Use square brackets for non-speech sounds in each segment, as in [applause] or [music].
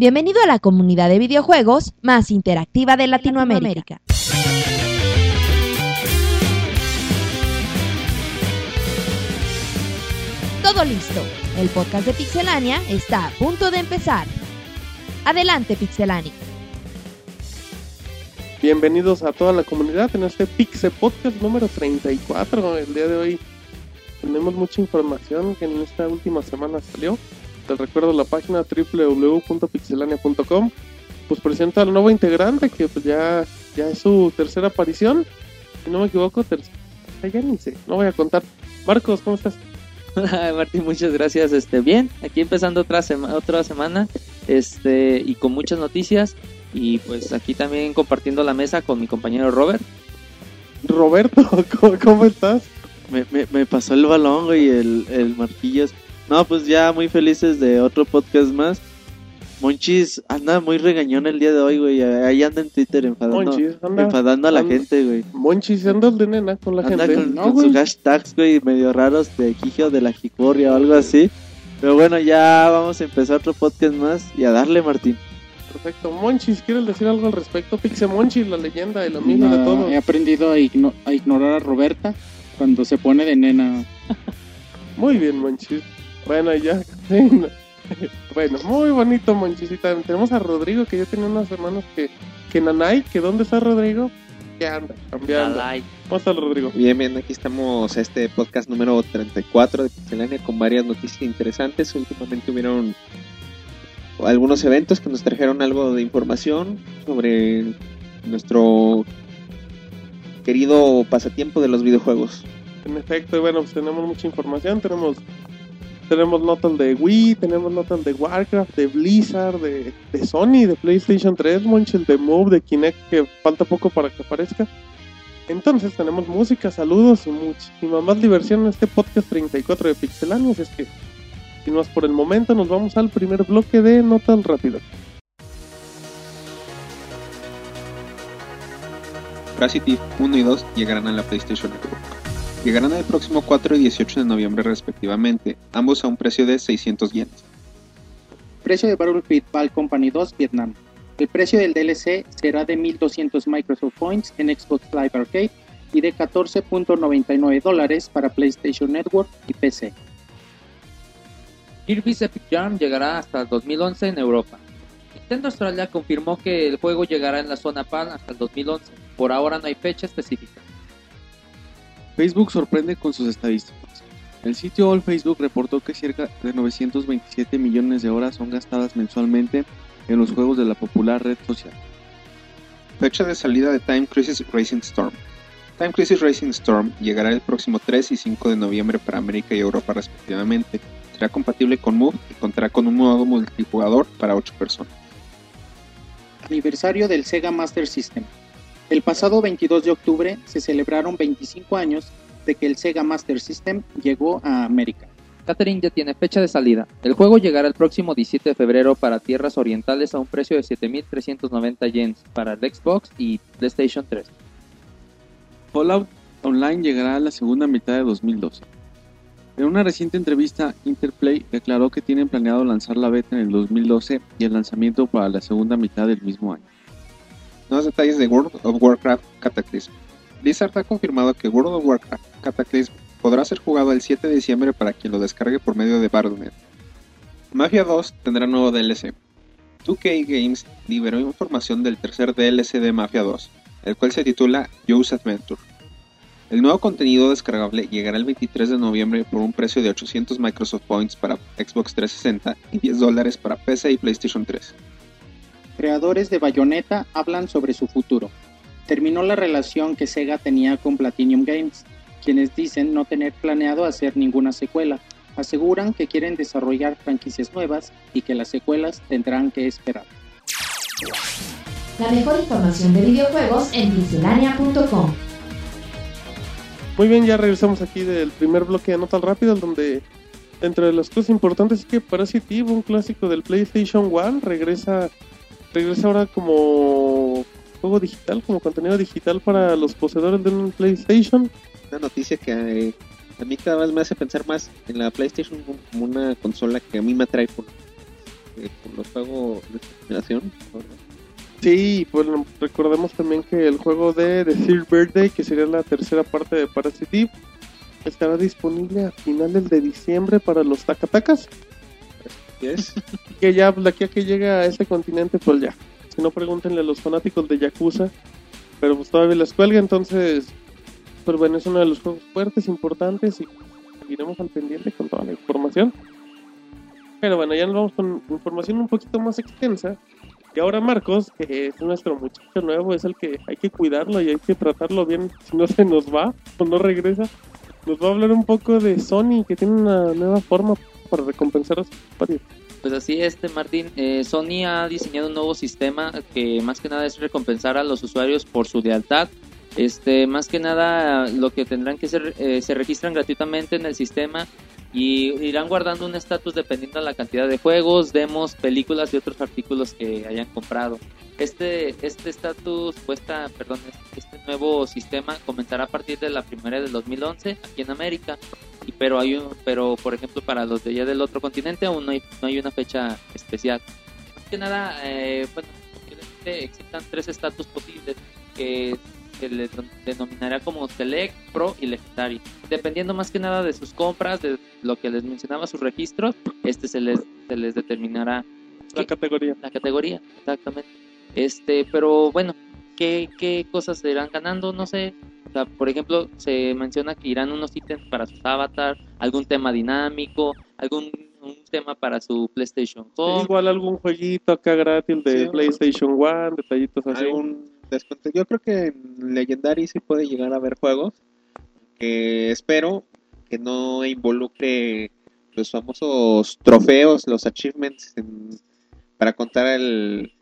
Bienvenido a la comunidad de videojuegos más interactiva de Latinoamérica. Todo listo. El podcast de Pixelania está a punto de empezar. Adelante, Pixelania. Bienvenidos a toda la comunidad en este Pixel Podcast número 34. El día de hoy tenemos mucha información que en esta última semana salió. Te recuerdo la página www.pixelania.com. Pues presenta al nuevo integrante que pues ya, ya es su tercera aparición. Si no me equivoco, tercera. Ya ni sé, no voy a contar. Marcos, ¿cómo estás? [laughs] Martín, muchas gracias. Este, bien, aquí empezando otra semana, otra semana, este, y con muchas noticias y pues aquí también compartiendo la mesa con mi compañero Robert. Roberto, [laughs] ¿cómo, cómo estás? Me, me, me, pasó el balón, güey, el, el martillas. No, pues ya muy felices de otro podcast más. Monchis anda muy regañón el día de hoy, güey. Ahí anda en Twitter enfadando, Monchis, anda, enfadando a la anda. gente, güey. Monchis, andas de nena con la Anda gente. con, No, con güey. sus hashtags, güey, medio raros de de la Jicurria o algo así. Pero bueno, ya vamos a empezar otro podcast más y a darle, Martín. Perfecto. Monchis, ¿quieres decir algo al respecto? Pixe Monchis, la leyenda, el amigo de Nada, todos. He aprendido a, igno- a ignorar a Roberta cuando se pone de nena. Muy bien, Monchis. Bueno, ya. [laughs] sí, bueno, muy bonito, también tenemos a Rodrigo, que ya tenía unas semanas que, que Nanay, que ¿dónde está Rodrigo? Que anda, cambiando. ¿Cómo está Rodrigo? Bien, bien, aquí estamos este podcast número 34 de Pixelania con varias noticias interesantes. Últimamente hubieron algunos eventos que nos trajeron algo de información sobre nuestro querido pasatiempo de los videojuegos. En efecto, y bueno, pues tenemos mucha información. Tenemos tenemos notas de Wii, tenemos notas de Warcraft, de Blizzard, de, de Sony, de PlayStation 3, Monchis, de Move, de Kinect, que falta poco para que aparezca. Entonces tenemos música, saludos y muchísima más diversión en este podcast 34 de Pixelanios. Es que, más por el momento, nos vamos al primer bloque de Notas Rápidas. Parasite 1 y 2 llegarán a la PlayStation Network. Llegarán el próximo 4 y 18 de noviembre respectivamente, ambos a un precio de 600 yenes. Precio de Battlefield Ball Company 2 Vietnam. El precio del DLC será de 1200 Microsoft Points en Xbox Live Arcade y de 14.99 dólares para PlayStation Network y PC. Kirby's Epic Yarn llegará hasta el 2011 en Europa. Nintendo Australia confirmó que el juego llegará en la zona PAN hasta el 2011. Por ahora no hay fecha específica. Facebook sorprende con sus estadísticas. El sitio All Facebook reportó que cerca de 927 millones de horas son gastadas mensualmente en los juegos de la popular red social. Fecha de salida de Time Crisis Racing Storm. Time Crisis Racing Storm llegará el próximo 3 y 5 de noviembre para América y Europa respectivamente. Será compatible con Move y contará con un modo multijugador para 8 personas. Aniversario del Sega Master System. El pasado 22 de octubre se celebraron 25 años de que el Sega Master System llegó a América. Catherine ya tiene fecha de salida. El juego llegará el próximo 17 de febrero para tierras orientales a un precio de 7.390 yens para el Xbox y PlayStation 3. Fallout Online llegará a la segunda mitad de 2012. En una reciente entrevista, Interplay declaró que tienen planeado lanzar la beta en el 2012 y el lanzamiento para la segunda mitad del mismo año. Nuevos detalles de World of Warcraft Cataclysm. Blizzard ha confirmado que World of Warcraft Cataclysm podrá ser jugado el 7 de diciembre para quien lo descargue por medio de Battle.net. Mafia 2 tendrá nuevo DLC. 2K Games liberó información del tercer DLC de Mafia 2, el cual se titula Joe's Adventure. El nuevo contenido descargable llegará el 23 de noviembre por un precio de 800 Microsoft Points para Xbox 360 y 10 dólares para PC y PlayStation 3. Creadores de Bayonetta hablan sobre su futuro. Terminó la relación que Sega tenía con Platinum Games, quienes dicen no tener planeado hacer ninguna secuela. Aseguran que quieren desarrollar franquicias nuevas y que las secuelas tendrán que esperar. La mejor información de videojuegos en pixelania.com. Muy bien, ya regresamos aquí del primer bloque de Notas Rápidas, donde entre las cosas importantes es que Parasite Eve, un clásico del PlayStation 1, regresa, regresa ahora como juego digital, como contenido digital para los poseedores de un PlayStation. Una noticia que eh, a mí cada vez me hace pensar más en la PlayStation como una consola que a mí me atrae por eh, por los juegos de esta generación. Sí, bueno, recordemos también que el juego de The Third Birthday, que sería la tercera parte de Parasite estará disponible a finales de diciembre para los Takatakas. ¿Qué es? [laughs] Que ya, pues, de aquí a que llega a este continente, pues ya. Si no, pregúntenle a los fanáticos de Yakuza. Pero pues todavía les cuelga, entonces. Pero bueno, es uno de los juegos fuertes, importantes y seguiremos al pendiente con toda la información. Pero bueno, ya nos vamos con información un poquito más extensa. Y ahora Marcos, que es nuestro muchacho nuevo, es el que hay que cuidarlo y hay que tratarlo bien. Si no se nos va o no regresa, nos va a hablar un poco de Sony, que tiene una nueva forma para recompensar a usuarios. Pues así es, este, Martín. Eh, Sony ha diseñado un nuevo sistema que más que nada es recompensar a los usuarios por su lealtad. Este, más que nada, lo que tendrán que hacer, eh, se registran gratuitamente en el sistema y irán guardando un estatus dependiendo de la cantidad de juegos, demos, películas y otros artículos que hayan comprado. Este este estatus cuesta, perdón, este nuevo sistema comenzará a partir de la primera del 2011 aquí en América. Y pero hay un, pero por ejemplo para los de allá del otro continente aún no hay, no hay una fecha especial. Más nada, eh, bueno, existan tres estatus posibles que se le denominará como Select, Pro y Legendary. Dependiendo más que nada de sus compras, de lo que les mencionaba, sus registros, este se les, se les determinará La categoría. la categoría, exactamente. Este, pero bueno, ¿qué, qué cosas se irán ganando? No sé. O sea, por ejemplo, se menciona que irán unos ítems para sus avatar, algún tema dinámico, algún un tema para su PlayStation Home. Igual algún jueguito acá gratis de Sí. PlayStation One, detallitos así. algún descuento. Yo creo que en Legendary sí puede llegar a haber juegos que espero que no involucre los famosos trofeos, los achievements en- para contar el,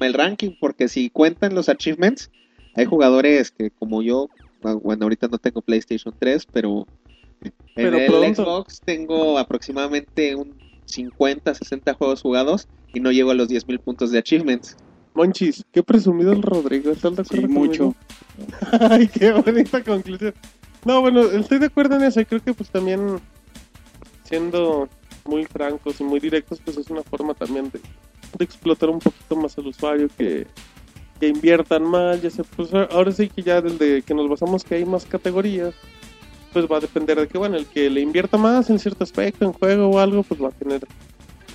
el ranking, porque si cuentan los achievements, hay jugadores que como yo, ah, bueno, ahorita no tengo PlayStation 3, pero en Pero el. Xbox tengo aproximadamente un 50, 60 juegos jugados y no llego a los 10.000 puntos de achievements. Monchis, qué presumido el Rodrigo, ¿estás de Sí, acuerdo mucho. conmigo? [laughs] Ay, qué bonita conclusión. No, bueno, estoy de acuerdo en eso y creo que pues también siendo muy francos y muy directos, pues es una forma también de, de explotar un poquito más al usuario, que, que inviertan más, ya sé, pues ahora sí que ya desde que nos basamos que hay más categorías, pues va a depender de que, bueno, el que le invierta más en cierto aspecto, en juego o algo, pues va a tener,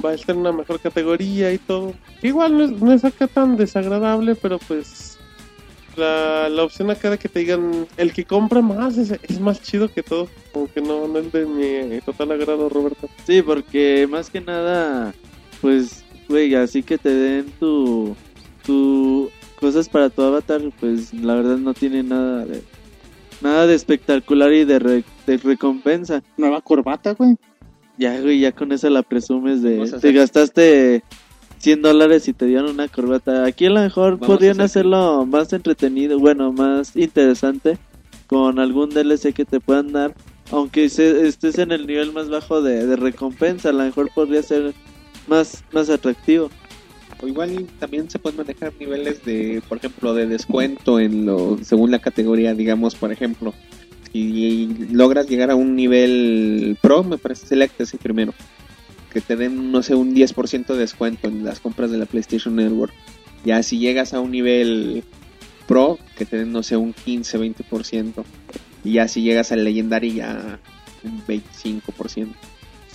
va a estar en una mejor categoría y todo. Que igual no es, no es acá tan desagradable, pero pues la, la opción acá de que te digan, el que compra más es, es más chido que todo, como que no, no es de mi total agrado, Roberto. Sí, porque más que nada, pues, güey, así que te den tu, tu cosas para tu avatar, pues la verdad no tiene nada de, nada de espectacular y de, re- de recompensa. Nueva corbata, güey. Ya, güey, ya con eso la presumes de, te gastaste 100 dólares y te dieron una corbata. Aquí a lo mejor Vamos podrían hacer- hacerlo más entretenido, bueno, más interesante con algún DLC que te puedan dar. Aunque se- estés en el nivel más bajo de, de recompensa, a lo mejor podría ser más, más atractivo. O igual también se pueden manejar niveles de, por ejemplo, de descuento en lo, según la categoría, digamos, por ejemplo, si logras llegar a un nivel pro, me parece select ese primero, que te den, no sé, un 10% de descuento en las compras de la PlayStation Network. Ya si llegas a un nivel pro, que te den, no sé, un 15, 20%. Y ya si llegas al Legendary, ya un 25%.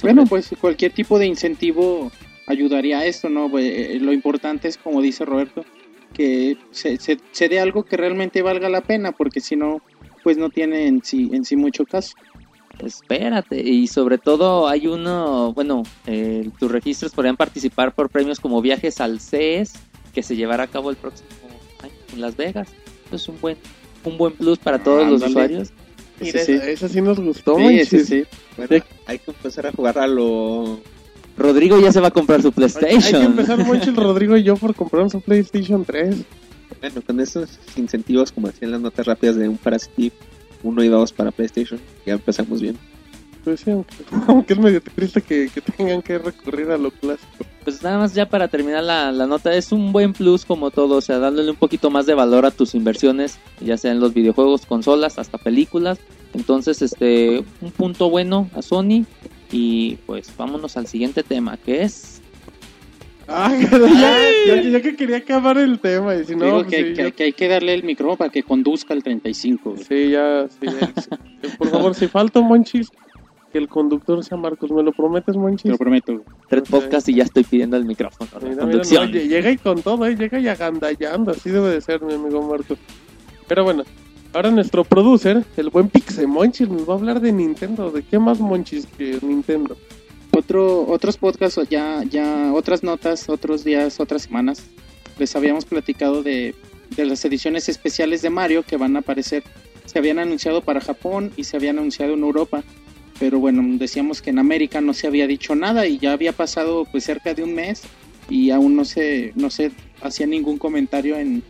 Bueno, pues cualquier tipo de incentivo ayudaría a esto, ¿no? Pues, eh, lo importante es, como dice Roberto, que se, se dé algo que realmente valga la pena, porque si no, pues no tiene en sí, en sí mucho caso. Espérate, y sobre todo hay uno, bueno, eh, tus registros podrían participar por premios como viajes al CES, que se llevará a cabo el próximo año en Las Vegas. Eso es un buen, un buen plus para todos los usuarios. Mira, sí. esa, sí nos gustó, Sí, sí, sí. Bueno, hay que empezar a jugar a lo Rodrigo ya se va a comprar su Hay que PlayStation. empezar Monchis, Rodrigo y yo por comprar un PlayStation 3. Bueno, con esos incentivos, como decían las notas rápidas de un Parasite 1 y 2 para PlayStation, ya empezamos bien. Pues sí, aunque, [laughs] aunque es medio triste que, que tengan que recurrir a lo clásico. Pues nada más ya para terminar la, la nota, es un buen plus como todo, o sea, dándole un poquito más de valor a tus inversiones, ya sea en los videojuegos, consolas, hasta películas. Entonces, este, un punto bueno a Sony y pues vámonos al siguiente tema, que es Ah, ya, ya, ya que quería acabar el tema. Y si no, Digo pues que, sí, que- ya- que hay que darle el micrófono para que conduzca el 35. güey. Sí, ya, sí, ya. [laughs] Por favor, si falta Monchis, que el conductor sea Marcos. ¿Me lo prometes, Te Monchis? lo prometo. güey. Tres Ok. podcasts y ya estoy pidiendo el micrófono. la Mira, mira, conducción. no, lle- llega y con todo, ¿eh? llega y agandallando, así debe de ser, mi amigo Marcos. Pero bueno, ahora nuestro producer, el buen Pixe Monchis, nos va a hablar de Nintendo. ¿De qué más Monchis que Nintendo? Otro, otros podcasts, ya, ya otras notas, otros días, otras semanas. Les habíamos platicado de, de las ediciones especiales de Mario que van a aparecer. Se habían anunciado para Japón y se habían anunciado en Europa. Pero bueno, decíamos que en América no se había dicho nada y ya había pasado pues cerca de un mes y aún no se, no se hacía ningún comentario en,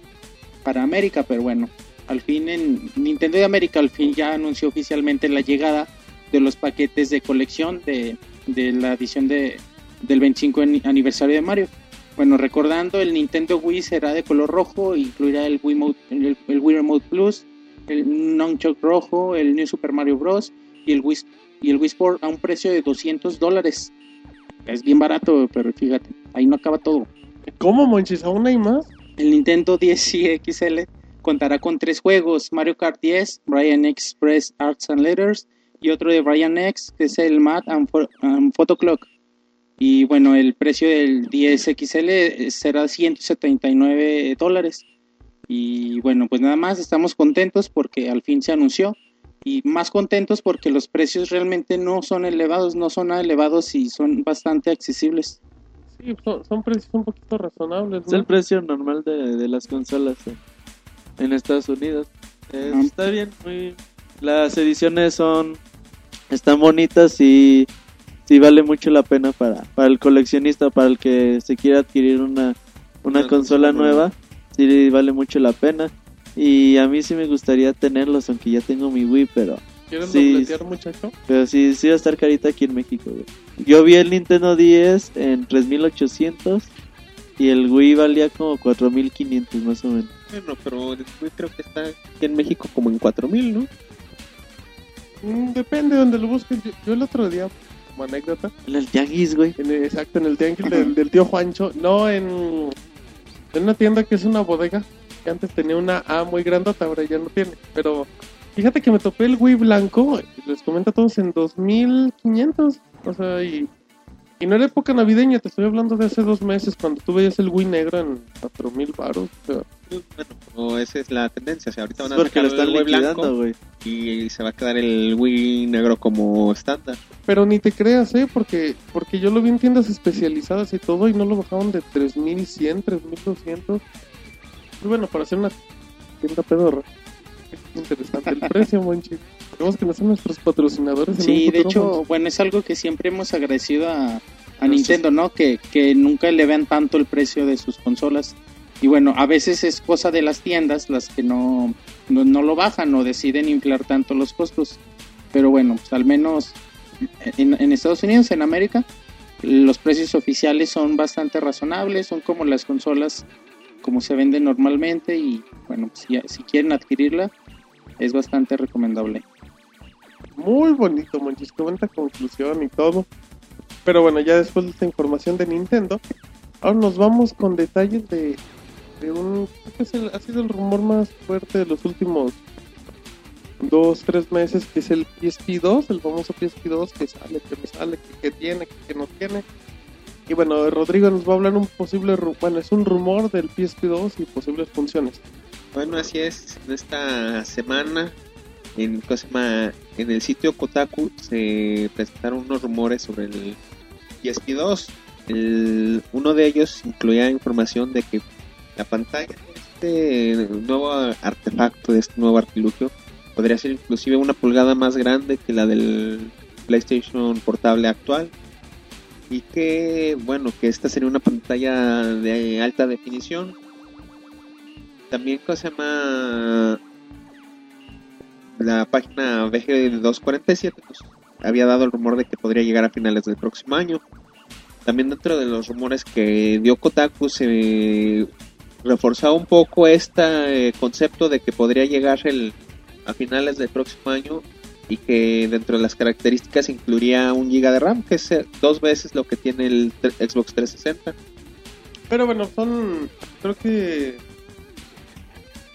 para América. Pero bueno, al fin en Nintendo de América al fin ya anunció oficialmente la llegada de los paquetes de colección de, de la edición de, del 25 ani- aniversario de Mario. Bueno, recordando, el Nintendo Wii será de color rojo, incluirá el Wii, Mode- el, el Wii Remote Plus, el Nunchuk rojo, el New Super Mario Bros. y el Wii, y el Wii Sport a un precio de 200 dólares. Es bien barato, pero fíjate, ahí no acaba todo. ¿Cómo, Monchis? ¿Aún hay más? El Nintendo 10 y XL contará con tres juegos, Mario Kart 10, Brian Express Arts and Letters y otro de Brian X, que es el Math and, Pho- and Photo Clock. Y bueno, el precio del 10 XL será 179 dólares. Y bueno, pues nada más, estamos contentos porque al fin se anunció. Y más contentos porque los precios realmente no son elevados, no son nada elevados y son bastante accesibles. Sí, son, son precios un poquito razonables. Es el precio normal de, de las consolas en, en Estados Unidos. Eh, está bien, muy... Las ediciones son... Están bonitas y sí vale mucho la pena para, para el coleccionista, para el que se quiera adquirir una, una consola nueva. Sí vale mucho la pena. Y a mí sí me gustaría tenerlos, aunque ya tengo mi Wii, pero... ¿Quieres Sí. muchacho? Pero sí, sí va a estar carita aquí en México, güey. Yo vi el Nintendo 10 en 3800 y el Wii valía como 4500 más o menos. Bueno, pero el Wii creo que está aquí en México como en 4000, ¿no? Mm, depende de donde lo busques. Yo, yo el otro día, como anécdota, En el Tianguis, güey. en el- exacto, en el tianguis del, [clears throat] del tío Juancho, no en, en una tienda que es una bodega, que antes tenía una A muy grandota, ahora ya no tiene. Pero fíjate que me topé el Wii blanco, les comento a todos, en 2500. O sea, y, y no era época navideña, te estoy hablando de hace dos meses, cuando tú veías el Wii negro en 4000 baros. O sea, Bueno, pero esa es la tendencia. O sea, ahorita van a porque lo sacar están el Wii liquidando, blanco güey. y se va a quedar el Wii negro como estándar. Pero ni te creas, ¿eh? Porque, porque yo lo vi en tiendas especializadas y todo y no lo bajaban de 3100, 3200. Y bueno, para hacer una tienda pedorra. Es interesante el precio, [laughs] Monchi. Tenemos que no son nuestros patrocinadores. en Sí, de hecho, Monchi. bueno, es algo que siempre hemos agradecido a, a Nintendo, ¿no? Que, que nunca le vean tanto el precio de sus consolas. Y bueno, a veces es cosa de las tiendas las que no, no, no lo bajan o deciden inflar tanto los costos. Pero bueno, pues al menos en, en Estados Unidos, en América, los precios oficiales son bastante razonables, son como las consolas como se venden normalmente y bueno, pues, si, si quieren adquirirla, es bastante recomendable. Muy bonito, Monchis. Qué bonita conclusión y todo. Pero bueno, ya después de esta información de Nintendo, ahora nos vamos con detalles de, de un. creo que es el- ha sido el rumor más fuerte de los últimos dos, tres meses, que es el PSP2, el famoso PSP2 que sale, que no sale, que, que tiene, que, que no tiene. Y bueno, Rodrigo nos va a hablar un posible, bueno, es un rumor del PSP2 y posibles funciones. Bueno, así es. En esta semana, en, en el sitio Kotaku se presentaron unos rumores sobre el PSP2. El, uno de ellos incluía información de que la pantalla de este nuevo artefacto, de este nuevo artilugio, podría ser inclusive una pulgada más grande que la del PlayStation portable actual. Y que, bueno, que esta sería una pantalla de alta definición también, ¿cómo se llama? La página VG247 pues, había dado el rumor de que podría llegar a finales del próximo año. También dentro de los rumores que dio Kotaku se reforzaba un poco este concepto de que podría llegar el, a finales del próximo año y que dentro de las características incluiría un giga de RAM, que es eh, dos veces lo que tiene el Xbox 360. Pero bueno, son. Creo que.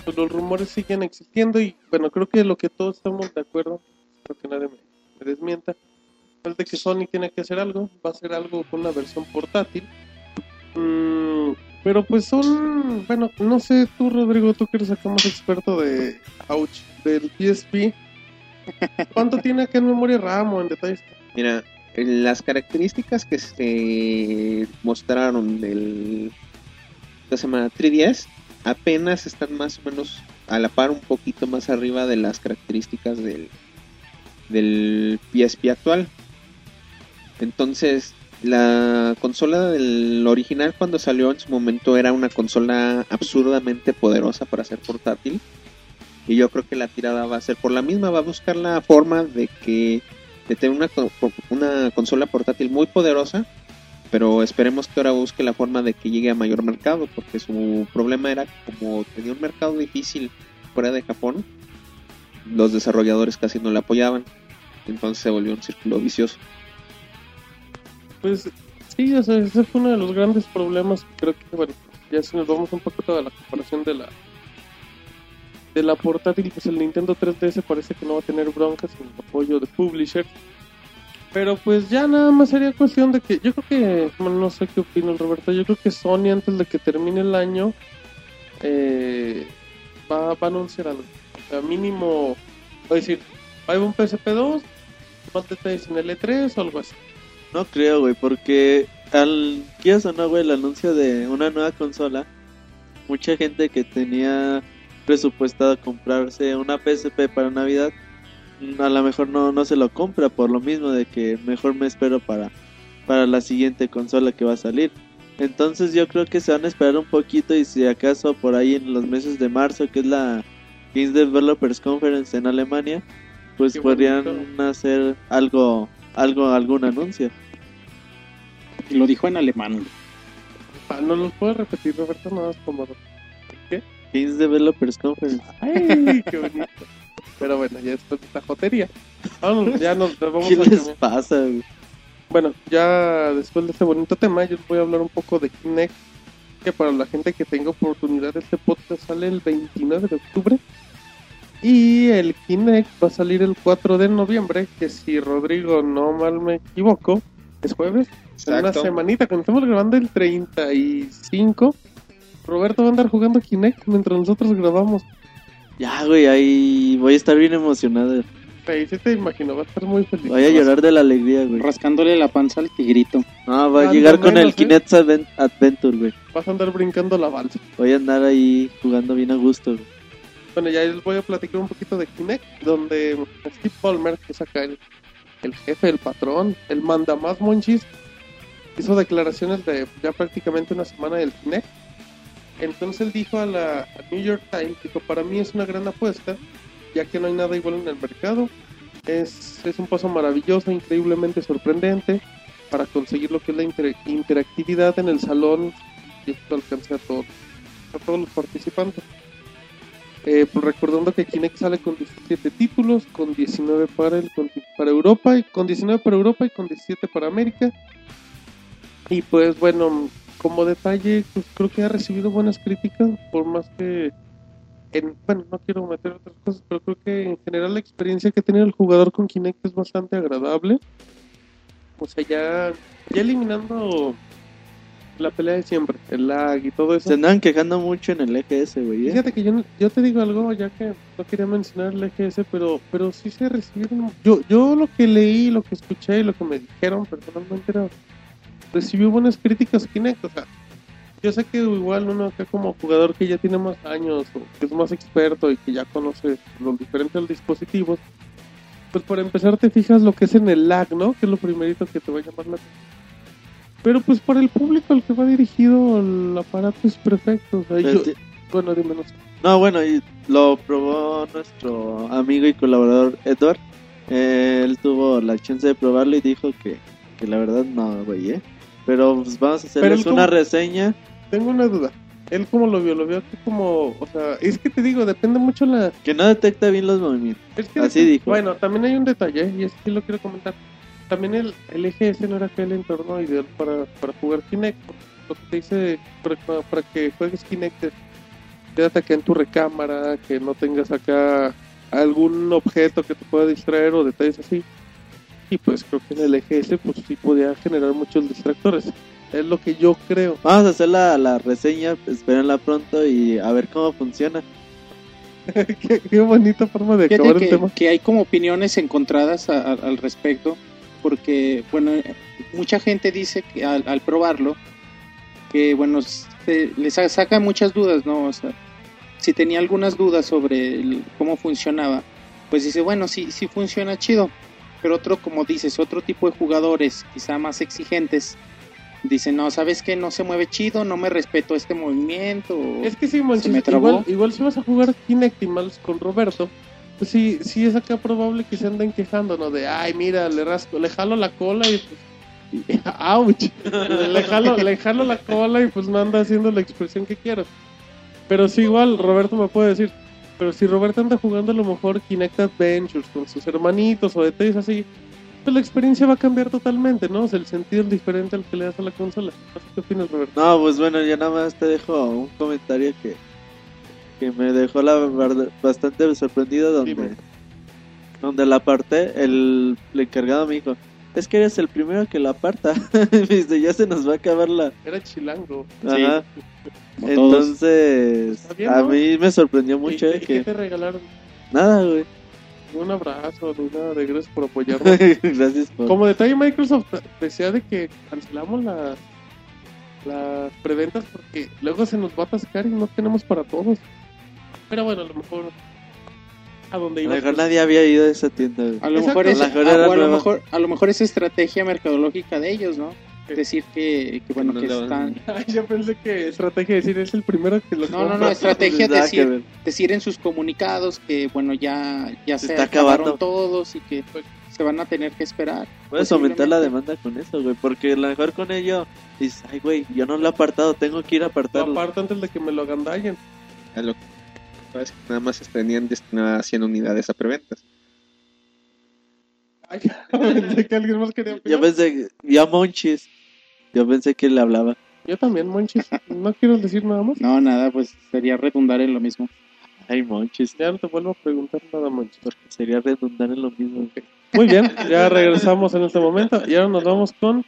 pues, los rumores siguen existiendo y bueno, creo que lo que todos estamos de acuerdo, creo que nadie me, me desmienta, es de que Sony tiene que hacer algo, va a hacer algo con una versión portátil. Mm, pero pues son, bueno, no sé tú Rodrigo, tú que eres acá más experto de, ouch, del PSP. [laughs] ¿Cuánto tiene acá en memoria RAM o en detalles? Mira, las características que se mostraron del esta semana 3DS apenas están más o menos a la par un poquito más arriba de las características del del PSP actual. Entonces, la consola del original cuando salió en su momento era una consola absurdamente poderosa para ser portátil. Y yo creo que la tirada va a ser por la misma, va a buscar la forma de que de tener una, una consola portátil muy poderosa, pero esperemos que ahora busque la forma de que llegue a mayor mercado, porque su problema era como tenía un mercado difícil fuera de Japón, los desarrolladores casi no la apoyaban, entonces se volvió un círculo vicioso. Pues sí, o sea, ese fue uno de los grandes problemas. Creo que, bueno, ya si nos vamos un poquito a la comparación de la de la portátil, pues el Nintendo 3DS parece que no va a tener broncas sin el apoyo de publisher. Pero pues ya nada más sería cuestión de que, yo creo que, bueno, no sé qué opina Roberto, yo creo que Sony antes de que termine el año eh, va, va a anunciar algo. Mínimo, va a decir, hay un PSP2, más detalles en el E3 o algo así. No creo, güey, porque al quieras o no, güey, el anuncio de una nueva consola, mucha gente que tenía presupuestado comprarse una PSP para Navidad, mm, a lo mejor no, no se lo compra por lo mismo de que mejor me espero para, para la siguiente consola que va a salir. Entonces yo creo que se van a esperar un poquito y si acaso por ahí en los meses de marzo, que es la Games Developers Conference en Alemania, pues Qué podrían bonito. hacer algo, algo, algún anuncio. Y lo dijo en alemán. Ah, ¿No los puedo repetir, Roberto? Nada más como... ¿Qué? Games Developers Conference. ¡Ay, qué bonito! Pero bueno, ya después de esta jotería. Vámonos, ya nos, nos vamos [laughs] ¿Qué a les pasa, güey? Bueno, ya después de este bonito tema, yo les voy a hablar un poco de Kinect. Que para la gente que tenga oportunidad, este podcast sale el 29 de octubre. Y el Kinect va a salir el 4 de noviembre. Que si Rodrigo no mal me equivoco, es jueves. En una semanita, cuando estamos grabando el 35, Roberto va a andar jugando Kinect mientras nosotros grabamos. Ya, güey, ahí voy a estar bien emocionado. Ahí sí te imagino, va a estar muy feliz. Voy a llorar de la alegría, güey. Rascándole la panza al tigrito. No, va a llegar con el menos, ¿eh? Kinect Adven- Adventure, güey. Vas a andar brincando la balsa. Voy a andar ahí jugando bien a gusto, güey. Bueno, ya les voy a platicar un poquito de Kinect, donde Steve Ballmer, que es acá el, el jefe, el patrón, el mandamás monchis, hizo declaraciones de ya prácticamente una semana del Kinect. Entonces él dijo a la a New York Times, dijo, para mí es una gran apuesta, ya que no hay nada igual en el mercado. Es, es un paso maravilloso, increíblemente sorprendente para conseguir lo que es la inter- interactividad en el salón y esto alcance a todos, a todos los participantes. Eh, pues recordando que Kinect sale con 17 títulos, con 19 para, el, para Europa, y con 19 para Europa y con 17 para América. Y pues bueno, como detalle, pues creo que ha recibido buenas críticas, por más que, en, bueno, no quiero meter otras cosas, pero creo que en general la experiencia que ha tenido el jugador con Kinect es bastante agradable. O sea, ya, ya eliminando la pelea de siempre, el lag y todo eso. Se andaban quejando mucho en el EGS, güey. ¿eh? Fíjate que yo, yo te digo algo, ya que no quería mencionar el EGS, pero, pero sí se recibieron. Yo, yo lo que leí, lo que escuché y lo que me dijeron personalmente era. Recibió buenas críticas Kinect, o sea. Yo sé que igual uno acá como jugador que ya tiene más años o que es más experto y que ya conoce los diferentes dispositivos, pues para empezar te fijas lo que es en el lag, ¿no? Que es lo primerito que te va a llamar la atención. Pero pues para el público al que va dirigido el aparato es perfecto. O sea, yo- bueno, dime, no sé. No, bueno, y lo probó nuestro amigo y colaborador Edward. Eh, él tuvo la chance de probarlo y dijo que, que la verdad no, güey, ¿eh? Pero pues vamos a hacerles una como- reseña. Tengo una duda. ¿Él cómo lo vio? Lo vio aquí como, o sea, es que te digo, depende mucho la... Que no detecta bien los movimientos. es que Así dijo. Bueno, también hay un detalle, y es que lo quiero comentar. También el, el EGS no era aquel entorno ideal para, para jugar Kinect. lo que te dice para, para que juegues Kinect es, quédate acá en tu recámara, que no tengas acá algún objeto que te pueda distraer o detalles así. Y pues creo que en el EGS pues sí podía generar muchos distractores. Es lo que yo creo. Vamos a hacer la, la reseña, espérenla pronto y a ver cómo funciona. [laughs] qué, qué bonita forma de Fíjate acabar el tema. que hay como opiniones encontradas a- a- al respecto, porque, bueno, mucha gente dice que al, al probarlo, que, bueno, se- les sa- saca muchas dudas, ¿no? O sea, si tenía algunas dudas sobre el- cómo funcionaba, pues dice, bueno, sí, sí funciona chido, pero otro, como dices, otro tipo de jugadores, quizá más exigentes, dicen, no, ¿sabes qué? No se mueve chido, no me respeto este movimiento. Es que sí, manches, me trabó. igual, igual si vas a jugar Kinectimals con Roberto, pues sí, sí es acá probable que se anden quejando, ¿no? De, ay, mira, le rasco, le jalo la cola y pues, y- [laughs] ouch, le, jalo, le jalo la cola y pues no anda haciendo la expresión que quiero. Pero sí, igual, Roberto me puede decir, pero si Roberto anda jugando a lo mejor Kinect Adventures con sus hermanitos o detalles así, pues la experiencia va a cambiar totalmente, ¿no? O sea, el sentido es diferente al que le das a la consola. ¿Qué opinas, Roberto? No, pues bueno, yo nada más te dejo un comentario que, que me dejó la verdad bastante sorprendido donde, Dime. donde la aparté, el, el encargado me dijo, es que eres el primero que la aparta, [laughs] dice, ya se nos va a acabar la... Era chilango. Ajá. todos. Entonces, a ¿no? mí me sorprendió ¿Y- mucho y eh, qué te regalaron? Nada, güey. Un abrazo, Luna, de gracias por [laughs] apoyarnos. Gracias por... Como detalle, Microsoft decía de que cancelamos las, las preventas porque luego se nos va a atascar y no tenemos para todos. Pero bueno, a lo mejor a donde A lo mejor pues, nadie había ido a esa tienda, güey. A lo Exacto. mejor es, A lo a lo mejor a lo mejor es estrategia mercadológica de ellos, ¿no? Sí. Decir que, que bueno no que están Ay, yo pensé que estrategia decir es el primero que lo No, no, no, estrategia decir, decir en sus comunicados que bueno ya ya Se se, está acabaron acabando. todos y que pues, se van a tener que esperar. Puedes aumentar la demanda con eso, güey. Porque a lo mejor con ello dices, ay, güey, yo no lo he apartado, tengo que ir a Lo apartarlo. aparto antes de que me lo agandallen. A lo que nada más tenían destinadas 100 unidades a preventas. Ay, [laughs] pensé que alguien más quería Yo opinar. pensé, que- vi a Monchis. Yo pensé que le hablaba. Yo también, Monchis. ¿No quieres decir nada más? No, nada, pues sería redundar en lo mismo. Ay, Monchis. Ya no te vuelvo a preguntar nada, Monchis. Sería redundar en lo mismo. Muy bien, ya regresamos en este momento y ahora nos vamos con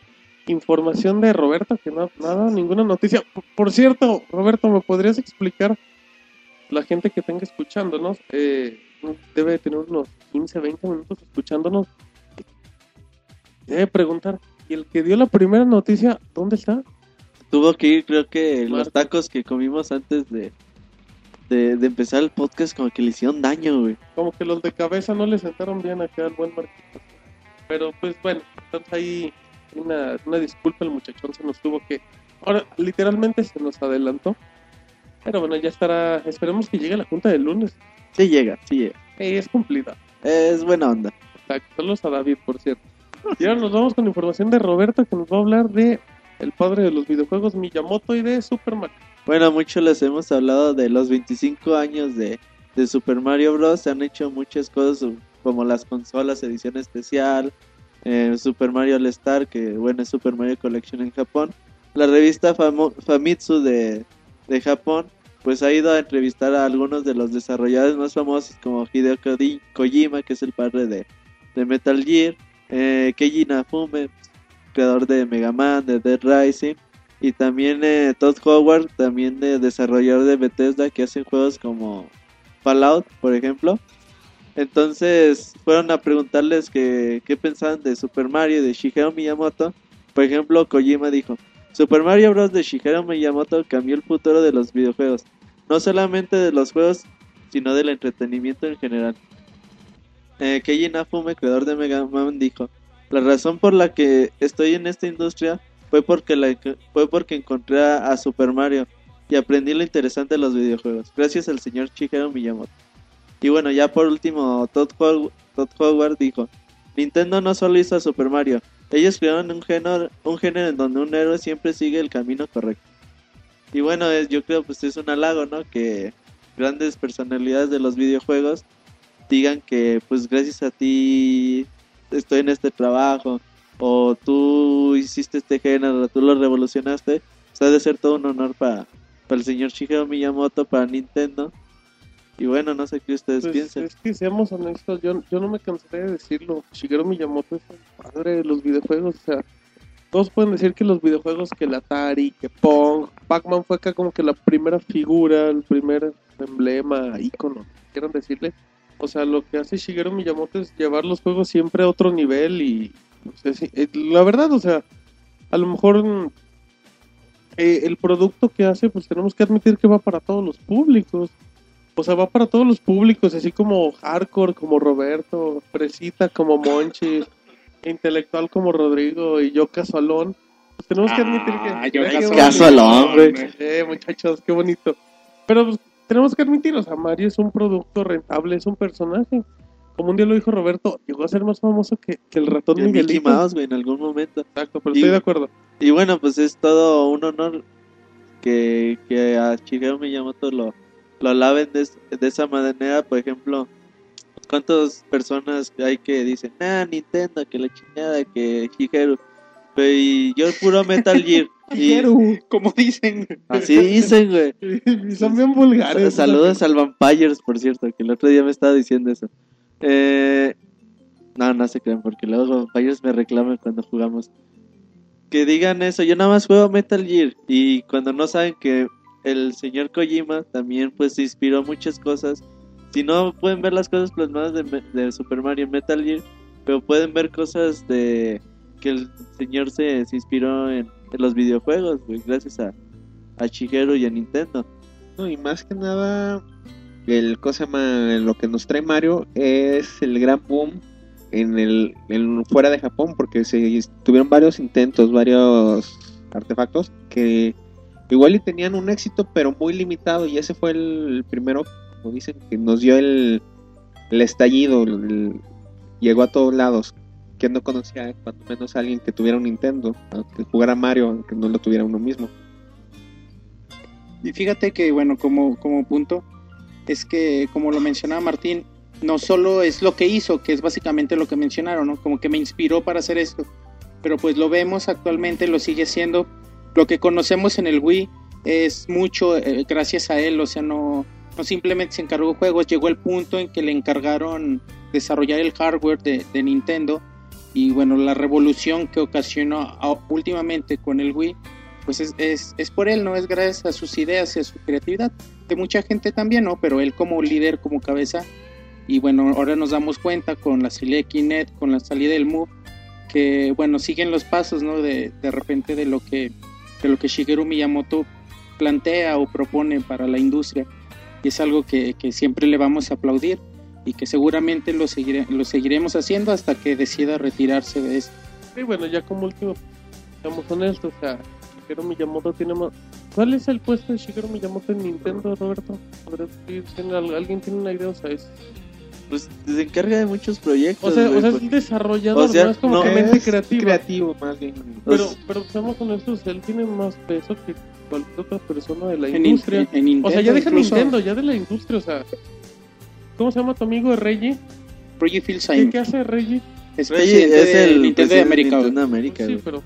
información de Roberto, que no, nada, ninguna noticia. Por cierto, Roberto, ¿me podrías explicar la gente que tenga escuchándonos? Eh, debe tener unos 15, 20 minutos escuchándonos. Debe preguntar, ¿y el que dio la primera noticia, dónde está? Tuvo que ir, creo que los tacos que comimos antes de, de, de empezar el podcast como que le hicieron daño, güey. Como que los de cabeza no le sentaron bien acá al buen Marquito. Pero pues bueno, entonces ahí una, una disculpa, el muchachón se nos tuvo que... Ahora, literalmente se nos adelantó. Pero bueno, ya estará... Esperemos que llegue la junta del lunes. Sí llega, sí llega. Eh, es cumplida. Es buena onda. Exacto. Saludos a David, por cierto. Y ahora nos vamos con información de Roberto, que nos va a hablar de el padre de los videojuegos Miyamoto y de Super Mario. Bueno, mucho les hemos hablado de los 25 años de, de Super Mario Bros. Se han hecho muchas cosas como las consolas, edición especial, eh, Super Mario All Star, que bueno es Super Mario Collection en Japón. La revista Famo- Famitsu de, de Japón pues ha ido a entrevistar a algunos de los desarrolladores más famosos como Hideo Koji- Kojima, que es el padre de, de Metal Gear, eh, Keiji Nafume, creador de Mega Man, de Dead Rising, y también eh, Todd Howard, también de desarrollador de Bethesda, que hacen juegos como Fallout, por ejemplo. Entonces fueron a preguntarles qué pensaban de Super Mario de Shigeru Miyamoto. Por ejemplo, Kojima dijo, Super Mario Bros. de Shigeru Miyamoto cambió el futuro de los videojuegos. No solamente de los juegos, sino del entretenimiento en general. Eh, Keiji Nafume, creador de Mega Man, dijo, la razón por la que estoy en esta industria fue porque, fue porque encontré a, Super Mario y aprendí lo interesante de los videojuegos, gracias al señor Shigeru Miyamoto. Y bueno, ya por último, Todd, How- Todd Howard dijo, Nintendo no solo hizo a Super Mario, ellos crearon un género, un género en donde un héroe siempre sigue el camino correcto. Y bueno, es- yo creo pues es un halago, ¿no? Que grandes personalidades de los videojuegos digan que pues gracias a ti estoy en este trabajo o tú hiciste este género, tú lo revolucionaste pues, ha de ser todo un honor para el señor Shigeru Miyamoto, para Nintendo. Y bueno, no sé qué ustedes Pues, piensen. es que seamos honestos, yo, yo no me cansaré de decirlo. Shigeru Miyamoto es el padre de los videojuegos. O sea, todos pueden decir que los videojuegos, que el Atari, que Pong, Pac-Man fue acá como que la primera figura, el primer emblema, ícono, quieran decirle. O sea, lo que hace Shigeru Miyamoto es llevar los juegos siempre a otro nivel y pues, es- eh, la verdad, o sea, a lo mejor mm, eh, el producto que hace, pues tenemos que admitir que va para todos los públicos. O sea, va para todos los públicos, así como hardcore, como Roberto, fresita como Monchis, [laughs] intelectual como Rodrigo y yo casualón. Pues tenemos que admitir que... Ah, yo qué casualón. Eh, muchachos, qué bonito. Pero pues, tenemos que admitir, o sea, Mario es un producto rentable, es un personaje. Como un día lo dijo Roberto, llegó a ser más famoso que, que el ratón Mickey Miguelito. Mouse, güey, en algún momento. Exacto, pero Y- estoy de acuerdo. Y bueno, pues es todo un honor que, que a Shigeru Miyamoto lo, lo alaben de, de esa manera. Por ejemplo, ¿cuántas personas hay que dicen, ah, Nintendo, que la chingada, que Shigeru? Pero y yo puro Metal Gear. [laughs] y Como dicen. así dicen, güey. [laughs] Y son bien vulgares. Sa- Saludos al Vampires, por cierto, que el otro día me estaba diciendo eso. Eh, no, no se crean, porque luego Vampires me reclaman cuando jugamos. Que digan eso, yo nada más juego Metal Gear. Y cuando no saben que el señor Kojima también pues se inspiró muchas cosas. Si no pueden ver las cosas plasmadas de, de Super Mario Metal Gear, pero pueden ver cosas de que el señor se, se inspiró en, los videojuegos, gracias a, a y a Nintendo. No, y más que nada, el cosa lo que nos trae Mario es el gran boom en el en fuera de Japón porque se tuvieron varios intentos, varios artefactos que igual y tenían un éxito pero muy limitado y ese fue el, primero, como dicen, que nos dio el, estallido, llegó a todos lados. Que no conocía, cuanto menos alguien que tuviera un Nintendo, que jugara Mario, aunque no lo tuviera uno mismo. Y fíjate que, bueno, como, como punto, es que, como lo mencionaba Martín, no solo es lo que hizo, que es básicamente lo que mencionaron. Como que me inspiró para hacer esto. Pero pues lo vemos actualmente, lo sigue siendo. Lo que conocemos en el Wii es mucho eh, gracias a él, o sea, no, no simplemente se encargó juegos, llegó el punto en que le encargaron desarrollar el hardware de, Nintendo y bueno, la revolución que ocasionó últimamente con el Wii, pues es, es, es por él, no es gracias a sus ideas y a su creatividad, de mucha gente también, ¿no? Pero él como líder, como cabeza, y bueno, ahora nos damos cuenta con la salida de Kinect, con la salida del Move, que bueno, siguen los pasos, ¿no? De, de repente de lo que de lo que Shigeru Miyamoto plantea o propone para la industria. Y es algo que, que siempre le vamos a aplaudir y que seguramente lo, seguire- lo seguiremos haciendo hasta que decida retirarse de esto. Sí, bueno, ya como último, seamos honestos, o sea, Shigeru Miyamoto tiene más... ¿Cuál es el puesto de Shigeru Miyamoto en Nintendo, Roberto? ¿Podrías decir? ¿Tiene al- ¿Alguien tiene una idea? O sea, es, Pues se encarga de muchos proyectos. o sea, o sea, es desarrollador, O sea, no es como no, que mente Es creativa. creativo más bien. Pero, Pues- pero seamos honestos, él tiene más peso que cualquier otra persona de la En, industria. en- en Nintendo, o sea, ya deja incluso, Nintendo, ya de la industria, o sea... ¿Cómo se llama tu amigo Reggie? Reggie ¿Qué, Fils-Aime qué hace Reggie? es Reggie es el Nintendo de América. Nintendo de América, sí, pero...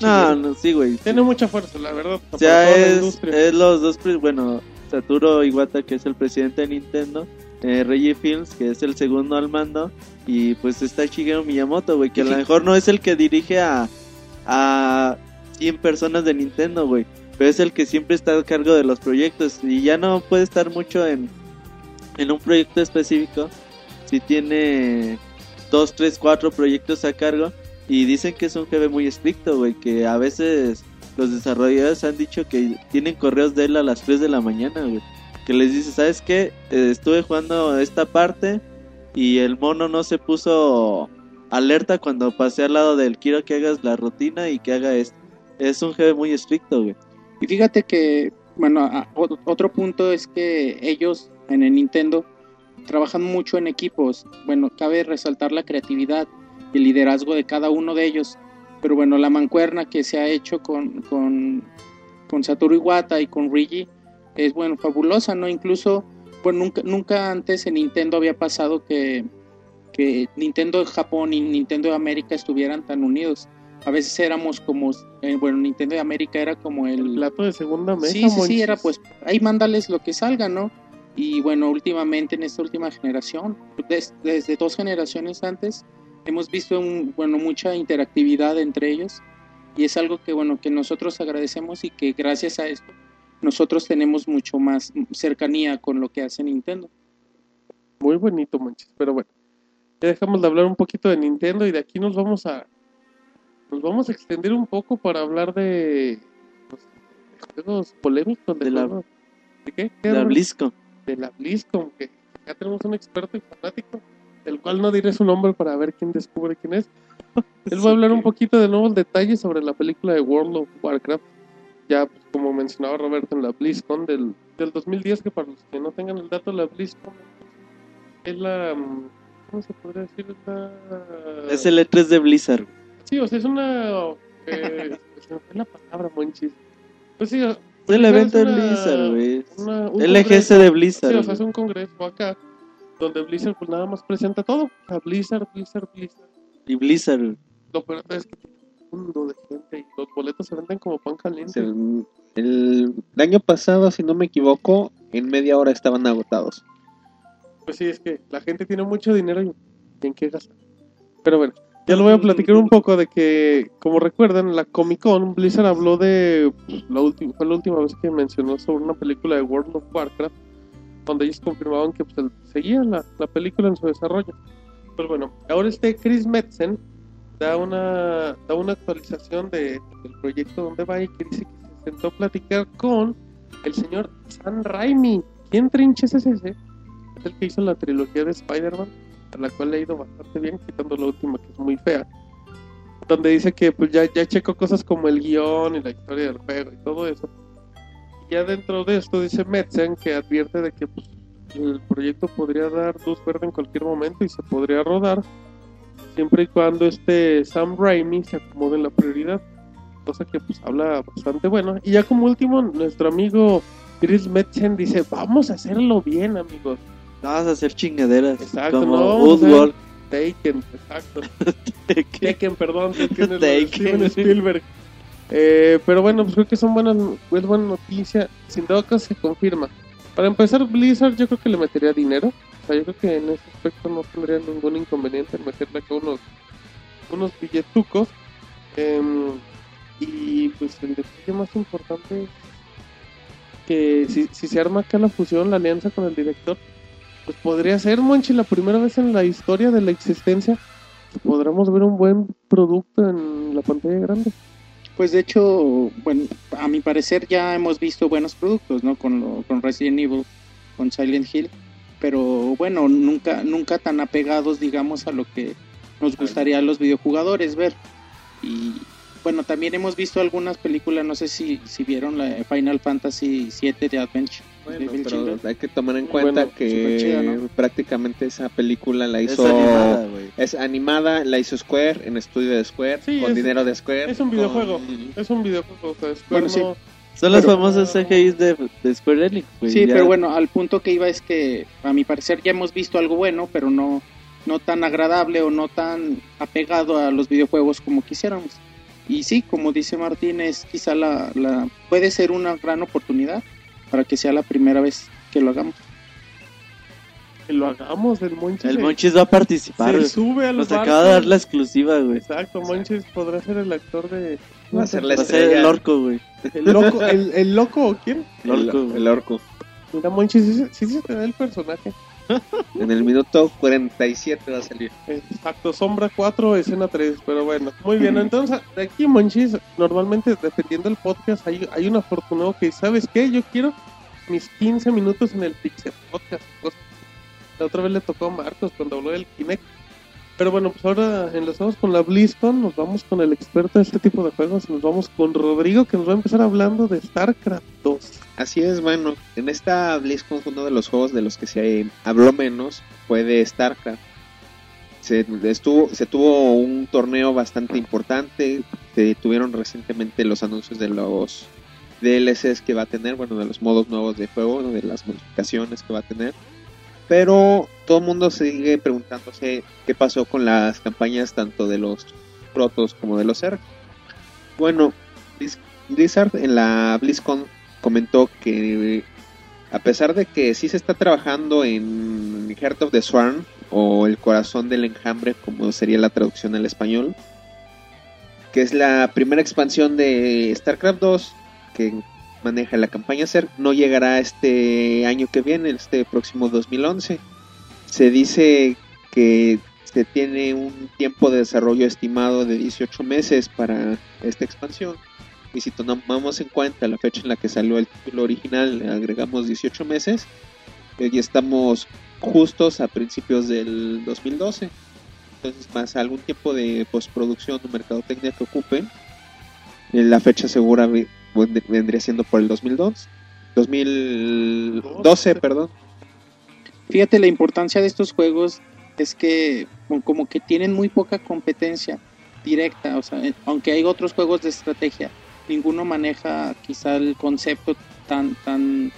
No, no, sí, güey. Tiene mucha fuerza, la verdad. O sea, es, es los dos, bueno, Satoru Iwata, que es el presidente de Nintendo, eh, Reggie Films, que es el segundo al mando, y pues está Shigeru Miyamoto, güey, que a lo mejor no es el que dirige a, a 100 personas de Nintendo, güey, pero es el que siempre está a cargo de los proyectos, y ya no puede estar mucho en, en un proyecto específico, si tiene dos, tres, cuatro proyectos a cargo, y dicen que es un jefe muy estricto, güey, que a veces los desarrolladores han dicho que tienen correos de él a las 3 de la mañana, güey. Que les dice, ¿sabes qué? Eh, estuve jugando esta parte y el mono no se puso alerta cuando pasé al lado del quiero que hagas la rutina y que haga esto. Es un jefe muy estricto, güey. Y fíjate que, bueno, otro punto es que ellos en el Nintendo trabajan mucho en equipos. Bueno, cabe resaltar la creatividad y el liderazgo de cada uno de ellos. Pero bueno, la mancuerna que se ha hecho con, con, con Satoru Iwata y con Reggie es, bueno, fabulosa, ¿no? Incluso, bueno, nunca, nunca antes en Nintendo había pasado que, que Nintendo de Japón y Nintendo de América estuvieran tan unidos. a veces éramos como, eh, bueno, Nintendo de América era como El el... plato de segunda mesa, Sí, sí, sí, era pues, ahí mándales lo que salga, ¿no? Y bueno, últimamente en esta última generación, des- desde dos generaciones antes, hemos visto un, bueno, mucha interactividad entre ellos y es algo que, bueno, que nosotros agradecemos y que gracias a esto nosotros tenemos mucho más cercanía con lo que hace Nintendo. Muy bonito, Monchis. Pero bueno, ya dejamos de hablar un poquito de Nintendo y de aquí nos vamos a nos vamos a extender un poco para hablar de, pues, de juegos polémicos de, De la- ¿De qué? ¿Qué, La? BlizzCon. de la BlizzCon, que ya tenemos un experto y fanático, del cual no diré su nombre para ver quién descubre quién es. [laughs] Él va a hablar un poquito de nuevos detalles sobre la película de World of Warcraft, ya pues, como mencionaba Roberto en la BlizzCon del, del 2010, que para los que no tengan el dato, la BlizzCon es la... mm, ¿Cómo se podría decir? Es la... Es el E3 de Blizzard. Sí, o sea, es una... Eh, [laughs] fue la palabra, monchis. Pues sí, Es el evento de Blizzard, güey. LGS de Blizzard. Sí, o sea, es un congreso acá donde Blizzard pues nada más presenta todo. Blizzard, Blizzard, Blizzard. Y Blizzard. Lo peor es que tiene un mundo de gente y los boletos se venden como pan caliente. El, el año pasado, si no me equivoco, en media hora estaban agotados. Pues sí, es que la gente tiene mucho dinero y en qué gastar. Pero bueno, ya lo voy a platicar un poco de que, como recuerdan, la Comic Con, Blizzard habló de, pues, la última, fue la última vez que mencionó sobre una película de World of Warcraft, donde ellos confirmaban que pues, el- seguía la, la película en su desarrollo. Pues bueno, ahora este Chris Metzen da una, da una actualización de, del proyecto donde va y que dice que se sentó a platicar con el señor Sam Raimi. ¿Quién trinches es ese? Es el que hizo la trilogía de Spider-Man, a la cual le ha ido bastante bien, quitando la última que es muy fea. Donde dice que pues ya, ya checó cosas como el guion y la historia del juego y todo eso. Ya dentro de esto dice Metzen que advierte de que pues, el proyecto podría dar luz verde en cualquier momento y se podría rodar siempre y cuando este Sam Raimi se acomode en la prioridad. Cosa que pues habla bastante bueno. Y ya como último, nuestro amigo Chris Metzen dice, vamos a hacerlo bien amigos. Vas a hacer chingaderas. Exacto, como no, Woodward. Taken, exacto. [laughs] Taken, perdón, [laughs] Taken. Steven Spielberg. Eh, pero bueno, pues creo que son buenas, es buena noticia. Sin todo caso se confirma. Para empezar, Blizzard yo creo que le metería dinero. O sea, yo creo que en ese aspecto no tendría ningún inconveniente en meterle acá unos, unos billetucos. Em, y pues el detalle más importante es que si, si se arma acá la fusión, la alianza con el director, pues podría ser, Monchi, la primera vez en la historia de la existencia que podremos ver un buen producto en la pantalla grande. Pues de hecho, bueno, a mi parecer ya hemos visto buenos productos, ¿no? Con, lo- con Resident Evil, con Silent Hill, pero bueno, nunca, nunca tan apegados, digamos, a lo que nos gustaría a los videojugadores ver. Y bueno, también hemos visto algunas películas, no sé si, si vieron la Final Fantasy VII de Adventure. Bueno, pero Children. hay que tomar en cuenta bueno, que súper chida, ¿no? prácticamente esa película la Es hizo animada, güey. es animada, la hizo Square en estudio de Square Sí, con es- dinero de Square. es un videojuego. con- Es un videojuego, o sea, Square Bueno, sí. no- Son las Pero- famosas CGIs de, de Square Enix. Sí, ya. pero bueno, al punto que iba es que a mi parecer ya hemos visto algo bueno, pero no, no tan agradable o no tan apegado a los videojuegos como quisiéramos. Y sí, como dice Martínez, quizá la, la puede ser una gran oportunidad para que sea la primera vez que lo hagamos. que lo hagamos, el Monchis. El Monchis va a participar. se güey. sube a los Nos acaba de dar la exclusiva, güey. Exacto, Monchis podrá ser el actor de... Va a ser la Va a ser el orco, güey. ¿El loco, el, el loco o quién? El orco, el, orco. Mira, Monchis, sí, sí se te da el personaje. [laughs] En el minuto 47 va a salir. Exacto, sombra 4, escena 3, pero bueno, muy bien, entonces de aquí Monchis, normalmente dependiendo del podcast hay, hay un afortunado que ¿sabes qué? Yo quiero mis 15 minutos en el Pixel Podcast. así. La otra vez le tocó a Marcos cuando habló del Kinect. Pero bueno, pues ahora enlazamos con la BlizzCon, nos vamos con el experto de este tipo de juegos, nos vamos con Rodrigo que nos va a empezar hablando de StarCraft 2. Así es, bueno, en esta BlizzCon uno de los juegos de los que se habló menos fue de StarCraft. Se, estuvo, se tuvo un torneo bastante importante, se tuvieron recientemente los anuncios de los DLCs que va a tener, bueno, de los modos nuevos de juego, de las modificaciones que va a tener. Pero todo el mundo sigue preguntándose qué pasó con las campañas tanto de los protos como de los ERG. Bueno, Blizz- Blizzard en la BlizzCon comentó que a pesar de que sí se está trabajando en Heart of the Swarm o el corazón del enjambre, como sería la traducción al español, que es la primera expansión de StarCraft 2 que maneja la campaña CERC, no llegará este año que viene, este próximo 2011. Se dice que se tiene un tiempo de desarrollo estimado de 18 meses para esta expansión. Y si tomamos en cuenta la fecha en la que salió el título original, le agregamos 18 meses, ya estamos justos a principios del 2012. Entonces, más algún tiempo de postproducción o mercadotecnia que ocupen, eh, la fecha segura ve- vend- vendría siendo por el 2002. 2012, perdón. Fíjate, la importancia de estos juegos es que como- que tienen muy poca competencia directa, o sea, aunque hay otros juegos de estrategia, ninguno maneja quizá el concepto tan tan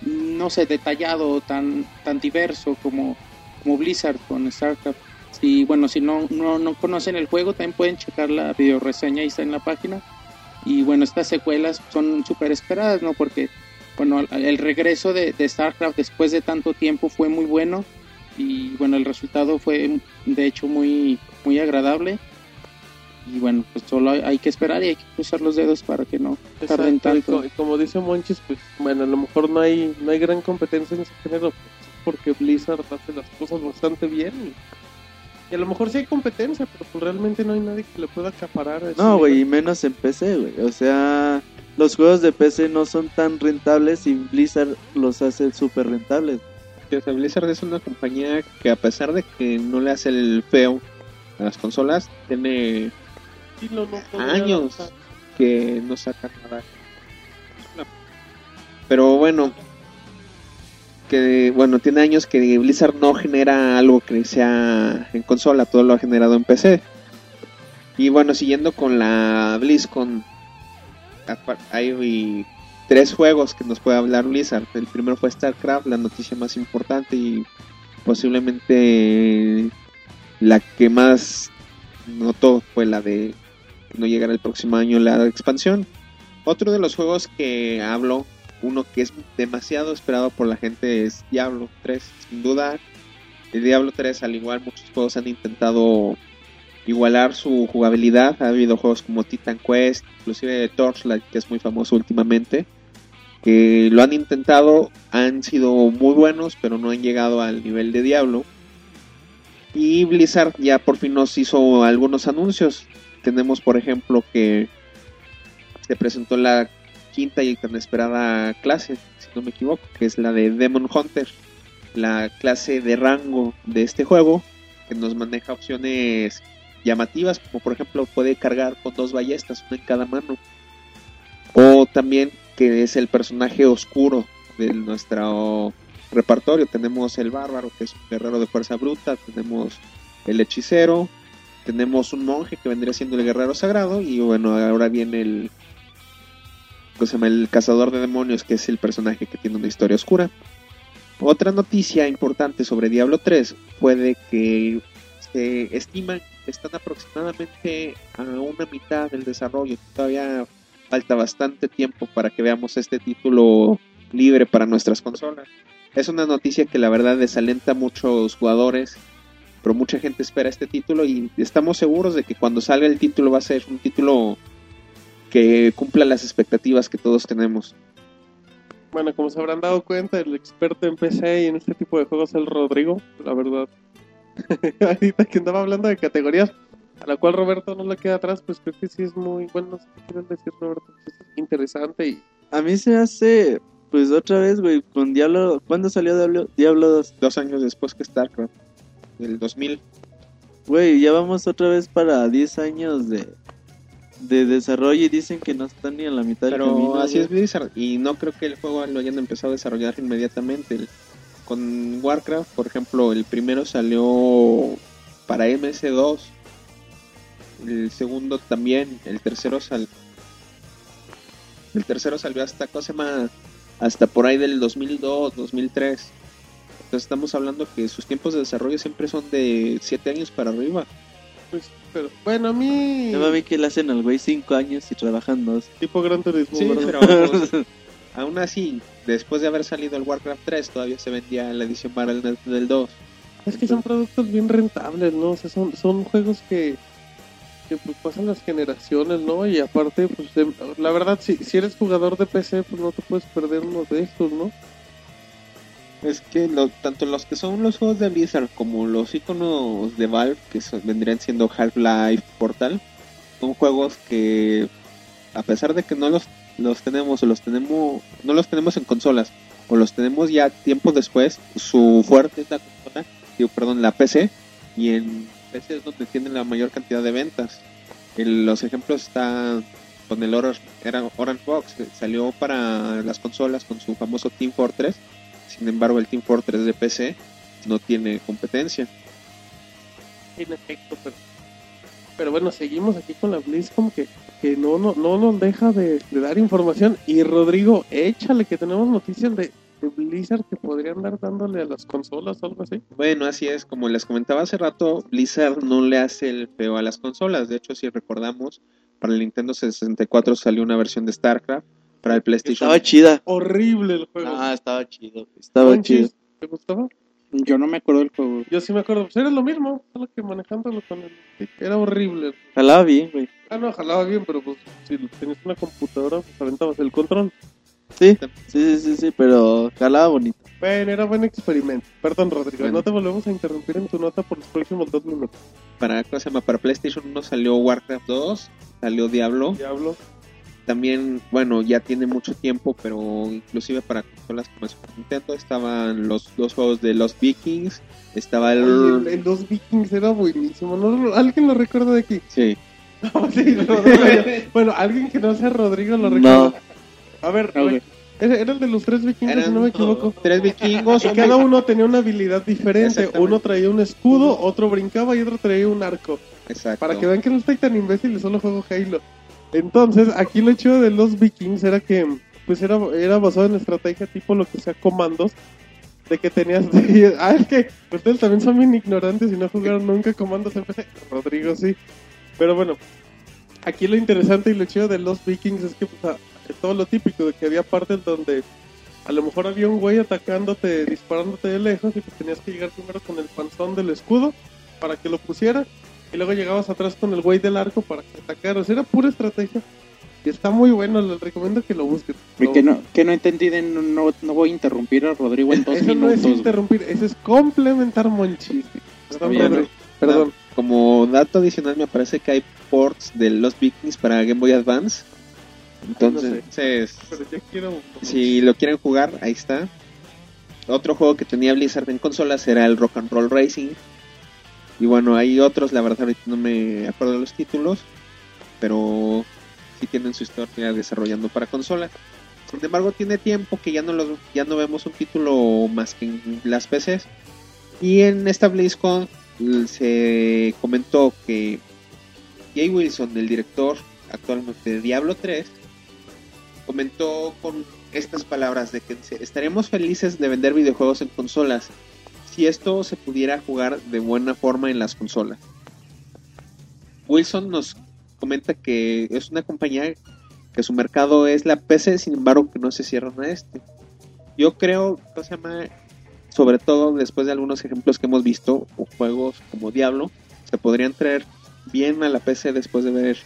no sé, detallado, tan tan diverso como como Blizzard con StarCraft. Si bueno, si no no no conocen el juego, también pueden checar la video reseña ahí está en la página. Y bueno, estas secuelas son súper esperadas, ¿no? Porque bueno, el- regreso de, de StarCraft después de tanto tiempo fue muy bueno y bueno, el resultado fue de hecho muy, muy agradable. Y bueno, pues solo hay, hay que esperar y hay que cruzar los dedos para que no tarden Exacto, tanto. y como dice Monchis, pues bueno, a lo mejor no hay, no hay gran competencia en ese género, porque Blizzard hace las cosas bastante bien. Y, y a lo mejor sí hay competencia, pero pues realmente no hay nadie que le pueda acaparar. a No, güey, y menos en PC, güey. O sea, los juegos de PC no son tan rentables y Blizzard los hace súper rentables. Que, o sea, Blizzard es una compañía que a pesar de que no le hace el feo a las consolas, tiene Sí, no, no podría años que no saca nada. Pero bueno, que bueno, tiene años que Blizzard no genera algo que sea en consola, todo lo ha generado en PC. Y bueno, siguiendo con la BlizzCon, hay tres juegos que nos puede hablar Blizzard. El primero fue StarCraft, la noticia más importante y posiblemente la que más notó fue la de no llegará el próximo año la expansión. Otro de los juegos que hablo, uno que es demasiado esperado por la gente es Diablo 3, sin duda. El Diablo 3, al igual muchos juegos han intentado igualar su jugabilidad. Ha habido juegos como Titan Quest, inclusive Torchlight, que es muy famoso últimamente, que lo han intentado, han sido muy buenos, pero no han llegado al nivel de Diablo. Y Blizzard ya por fin nos hizo algunos anuncios. Tenemos, por ejemplo, que se presentó la quinta y tan esperada clase, si no me equivoco, que es la de Demon Hunter, la clase de rango de este juego, que nos maneja opciones llamativas, como por ejemplo puede cargar con dos ballestas, una en cada mano. O también que es el personaje oscuro de nuestro repertorio. Tenemos el bárbaro, que es un guerrero de fuerza bruta, tenemos el hechicero, tenemos un monje que vendría siendo el guerrero sagrado, y bueno, ahora viene el, ¿cómo se llama? el cazador de demonios, que es el personaje que tiene una historia oscura. Otra noticia importante sobre Diablo 3 fue de que se estima que están aproximadamente a una mitad del desarrollo. Todavía falta bastante tiempo para que veamos este título libre para nuestras consolas. Es una noticia que la verdad desalenta a muchos jugadores, pero mucha gente espera este título y estamos seguros de que cuando salga el título va a ser un título que cumpla las expectativas que todos tenemos. Bueno, como se habrán dado cuenta, el experto en PC y en este tipo de juegos es el Rodrigo, la verdad. [laughs] Ahorita que andaba hablando de categorías, a la cual Roberto no le queda atrás, pues creo que sí es muy bueno. No sé qué quieres decir, Roberto. es interesante y A mí se me hace, pues otra vez, güey, con Diablo. ¿Cuándo salió Diablo, Diablo 2? Dos años después que StarCraft, del 2000. Güey, ya vamos otra vez para 10 años de, de desarrollo y dicen que no están ni a la mitad del Pero camino. así es Blizzard y no creo que el juego lo hayan empezado a desarrollar inmediatamente. Con Warcraft, por ejemplo, el primero salió para MS2, el segundo también, el tercero sal el tercero salió hasta ¿cómo se llama? hasta por ahí del 2002, 2003. Entonces estamos hablando que sus tiempos de desarrollo siempre son de 7 años para arriba. Pues, pero, bueno, a mí. Ya mí que le hacen al güey 5 años y trabajan dos. Tipo Gran Turismo, Sí, ¿verdad? pero pues, [laughs] aún así, después de haber salido el Warcraft 3, todavía se vendía la edición Battle.net del 2. Es que son productos bien rentables, ¿no? O sea, son, son juegos que, que pues, pasan las generaciones, ¿no? Y aparte, pues em, la verdad, si, si eres jugador de PC, pues no te puedes perder uno de estos, ¿no? Es que lo- tanto los que son los juegos de Blizzard como los iconos de Valve, que vendrían siendo Half-Life, Portal, son juegos que, a pesar de que no los, los tenemos o los tenemos, no los tenemos en consolas, o los tenemos ya tiempo después, su fuerte es la consola, perdón, la PC, y en PC es donde tienen la mayor cantidad de ventas. El- los ejemplos están con el Orange, Orange Box, salió para las consolas con su famoso Team Fortress. Sin embargo, el Team Fortress de PC no tiene competencia. En efecto, pero, pero bueno, seguimos aquí con la BlizzCon que, que no, no, no nos deja de, de dar información. Y Rodrigo, échale que tenemos noticias de, de Blizzard que podrían dar dándole a las consolas o algo así. Bueno, así es, como les comentaba hace rato, Blizzard no le hace el feo a las consolas. De hecho, si recordamos, para el Nintendo 64 salió una versión de StarCraft, para el PlayStation Estaba chida. Horrible el juego. Ah, estaba chido. Estaba chido. ¿Te gustaba? Yo no me acuerdo del juego. Yo sí me acuerdo, pues era lo mismo, solo que manejándolo con el stick, era horrible. Jalaba bien, güey. Ah, no, jalaba bien, pero pues si tenías una computadora, pues aventabas el control. Sí, sí, sí, sí, sí, pero jalaba bonito. Bueno, era buen experimento. Perdón, Rodrigo, Bueno. no te volvemos a interrumpir en tu nota por los próximos dos minutos. para, ¿cómo se llama? para PlayStation 1 salió Warcraft 2, salió Diablo. Diablo. También, bueno, ya tiene mucho tiempo, pero inclusive para consolas como Super Nintendo estaban los dos juegos de los Vikings, estaba el... Oye, el, el Los Vikings era buenísimo. ¿no? ¿Alguien lo recuerda de aquí? Sí, [laughs] No, sí, Rodrigo. bueno, alguien que no sea Rodrigo lo recuerda. No. A ver, era, era el de los tres vikingos, si no me equivoco. tres vikingos, [laughs] Y cada uno tenía una habilidad diferente. Uno traía un escudo, otro brincaba y otro traía un arco. Exacto. Para que vean que no estoy tan imbécil y solo juego Halo. Entonces, aquí lo chido de los vikings era que pues era, era basado en estrategia tipo lo que sea comandos. De que tenías... [laughs] ah, es que ustedes también son bien ignorantes y no jugaron nunca comandos en. Rodrigo sí. Pero bueno, aquí lo interesante y lo chido de los vikings es que pues, a- todo lo típico de que había partes donde a lo mejor había un güey atacándote, disparándote de lejos y pues tenías que llegar primero con el panzón del escudo para que lo pusiera y luego llegabas atrás con el güey del arco para que atacara. O sea, era pura estrategia. Y está muy bueno, les recomiendo que lo busquen. Que no, que no entendí, de no, no, no voy a interrumpir a Rodrigo en dos Eso no minutos. es güey. interrumpir, eso es complementar monchis. Perdón, bien. Perdón. Como dato adicional me parece que hay ports de los Vikings para Game Boy Advance. Entonces, Pero yo quiero... si lo quieren jugar, ahí está. Otro juego que tenía Blizzard en consolas era el Rock and Roll Racing. Y bueno, hay otros, la verdad ahorita no me acuerdo de los títulos, pero sí tienen su historia desarrollando para consola. Sin embargo, tiene tiempo que ya no los, ya no vemos un título más que en las PCs. Y en esta BlizzCon se comentó que Jay Wilson, el director actualmente de Diablo 3, comentó con estas palabras de que estaremos felices de vender videojuegos en consolas si esto se pudiera jugar de buena forma en las consolas. Wilson nos comenta que es una compañía que su mercado es la PC, sin embargo que no se cierran a este. Yo creo, ¿cómo se llama? Sobre todo después de algunos ejemplos que hemos visto, o juegos como Diablo, se podrían traer bien a la PC después de ver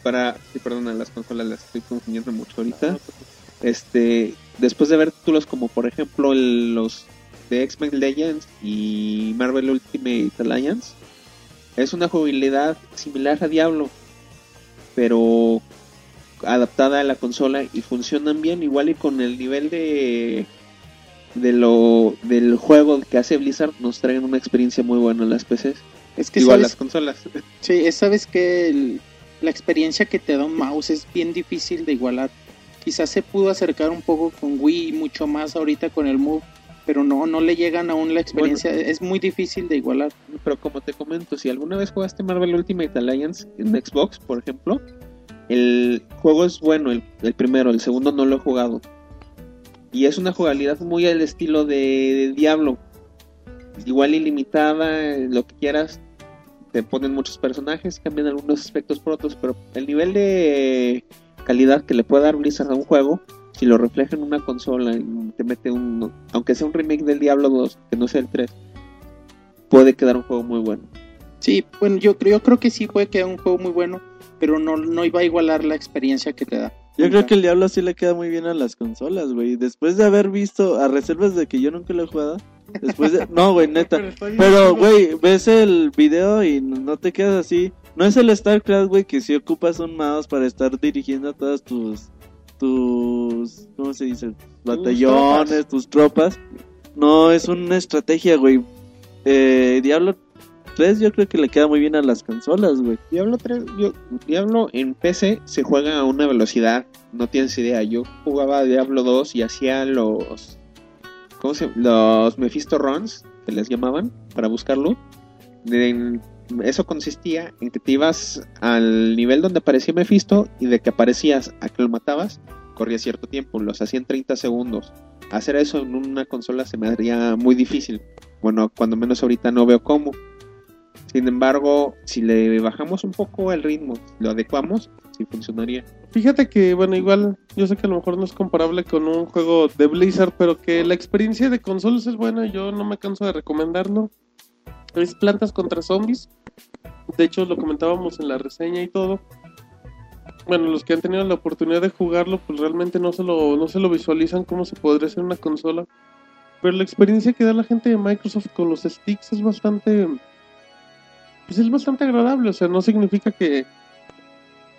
para, sí, perdón, a las consolas las estoy confundiendo mucho ahorita. Este, después de ver títulos como por ejemplo el- los de X-Men Legends y Marvel Ultimate Alliance, es una jugabilidad similar a Diablo, pero adaptada a la consola y funcionan bien igual y con el nivel de de lo del juego que hace Blizzard nos traen una experiencia muy buena en las PCs Es que igual sabes, las consolas [laughs] sí, es- sabes que el- la experiencia que te da un mouse es bien difícil de igualar. Quizás se pudo acercar un poco con Wii mucho más ahorita con el Move, pero no, no le llegan aún la experiencia. Es muy difícil de igualar. Pero como te comento, si alguna vez jugaste Marvel Ultimate Alliance en Xbox, por ejemplo, el juego es bueno, el, el primero, el segundo no lo he jugado. Y es una jugabilidad muy al estilo de, de Diablo. Igual ilimitada, lo que quieras. te ponen muchos personajes, cambian algunos aspectos por otros, pero el nivel de calidad que le puede dar Blizzard a un juego, si lo refleja en una consola y te mete un, aunque sea un remake del Diablo 2, que no sea el 3, puede quedar un juego muy bueno. Sí, bueno, yo, creo- yo creo que sí puede quedar un juego muy bueno, pero no, no iba a igualar la experiencia que te da. Yo creo que el Diablo sí le queda muy bien a las consolas, güey. Después de haber visto, a reservas de que yo nunca lo he jugado. Después de... No, güey, neta. [laughs] Pero, güey, ves el video y no te quedas así. No es el StarCraft, güey, que si ocupas un mouse para estar dirigiendo todas tus. Tus. ¿Cómo se dice? Batallones, tus tropas. No, es una estrategia, güey. Eh, Diablo 3 yo creo que le queda muy bien a las consolas, güey. Diablo 3, yo, Diablo en PC se juega a una velocidad, no tienes idea. Yo jugaba Diablo 2 y hacía los. ¿Cómo se Los Mephisto Runs, que les llamaban, para buscarlo. De- eso consistía en que te ibas al nivel donde aparecía Mephisto y de que aparecías a que lo matabas, corría cierto tiempo, los hacía en 30 segundos. Hacer eso en una consola se me haría muy difícil. Bueno, cuando menos ahorita no veo cómo. Sin embargo, si le bajamos un poco el ritmo, lo adecuamos, sí funcionaría. Fíjate que, bueno, igual, yo sé que a lo mejor no es comparable con un juego de Blizzard, pero que la experiencia de consolas es buena, yo no me canso de recomendarlo. Es Plantas contra Zombies. De hecho, lo comentábamos en la reseña y todo. Bueno, los que han tenido la oportunidad de jugarlo, pues realmente no se lo, no se lo visualizan cómo se podría ser una consola. Pero la experiencia que da la gente de Microsoft con los sticks es bastante. Pues es bastante agradable. O sea, no significa que,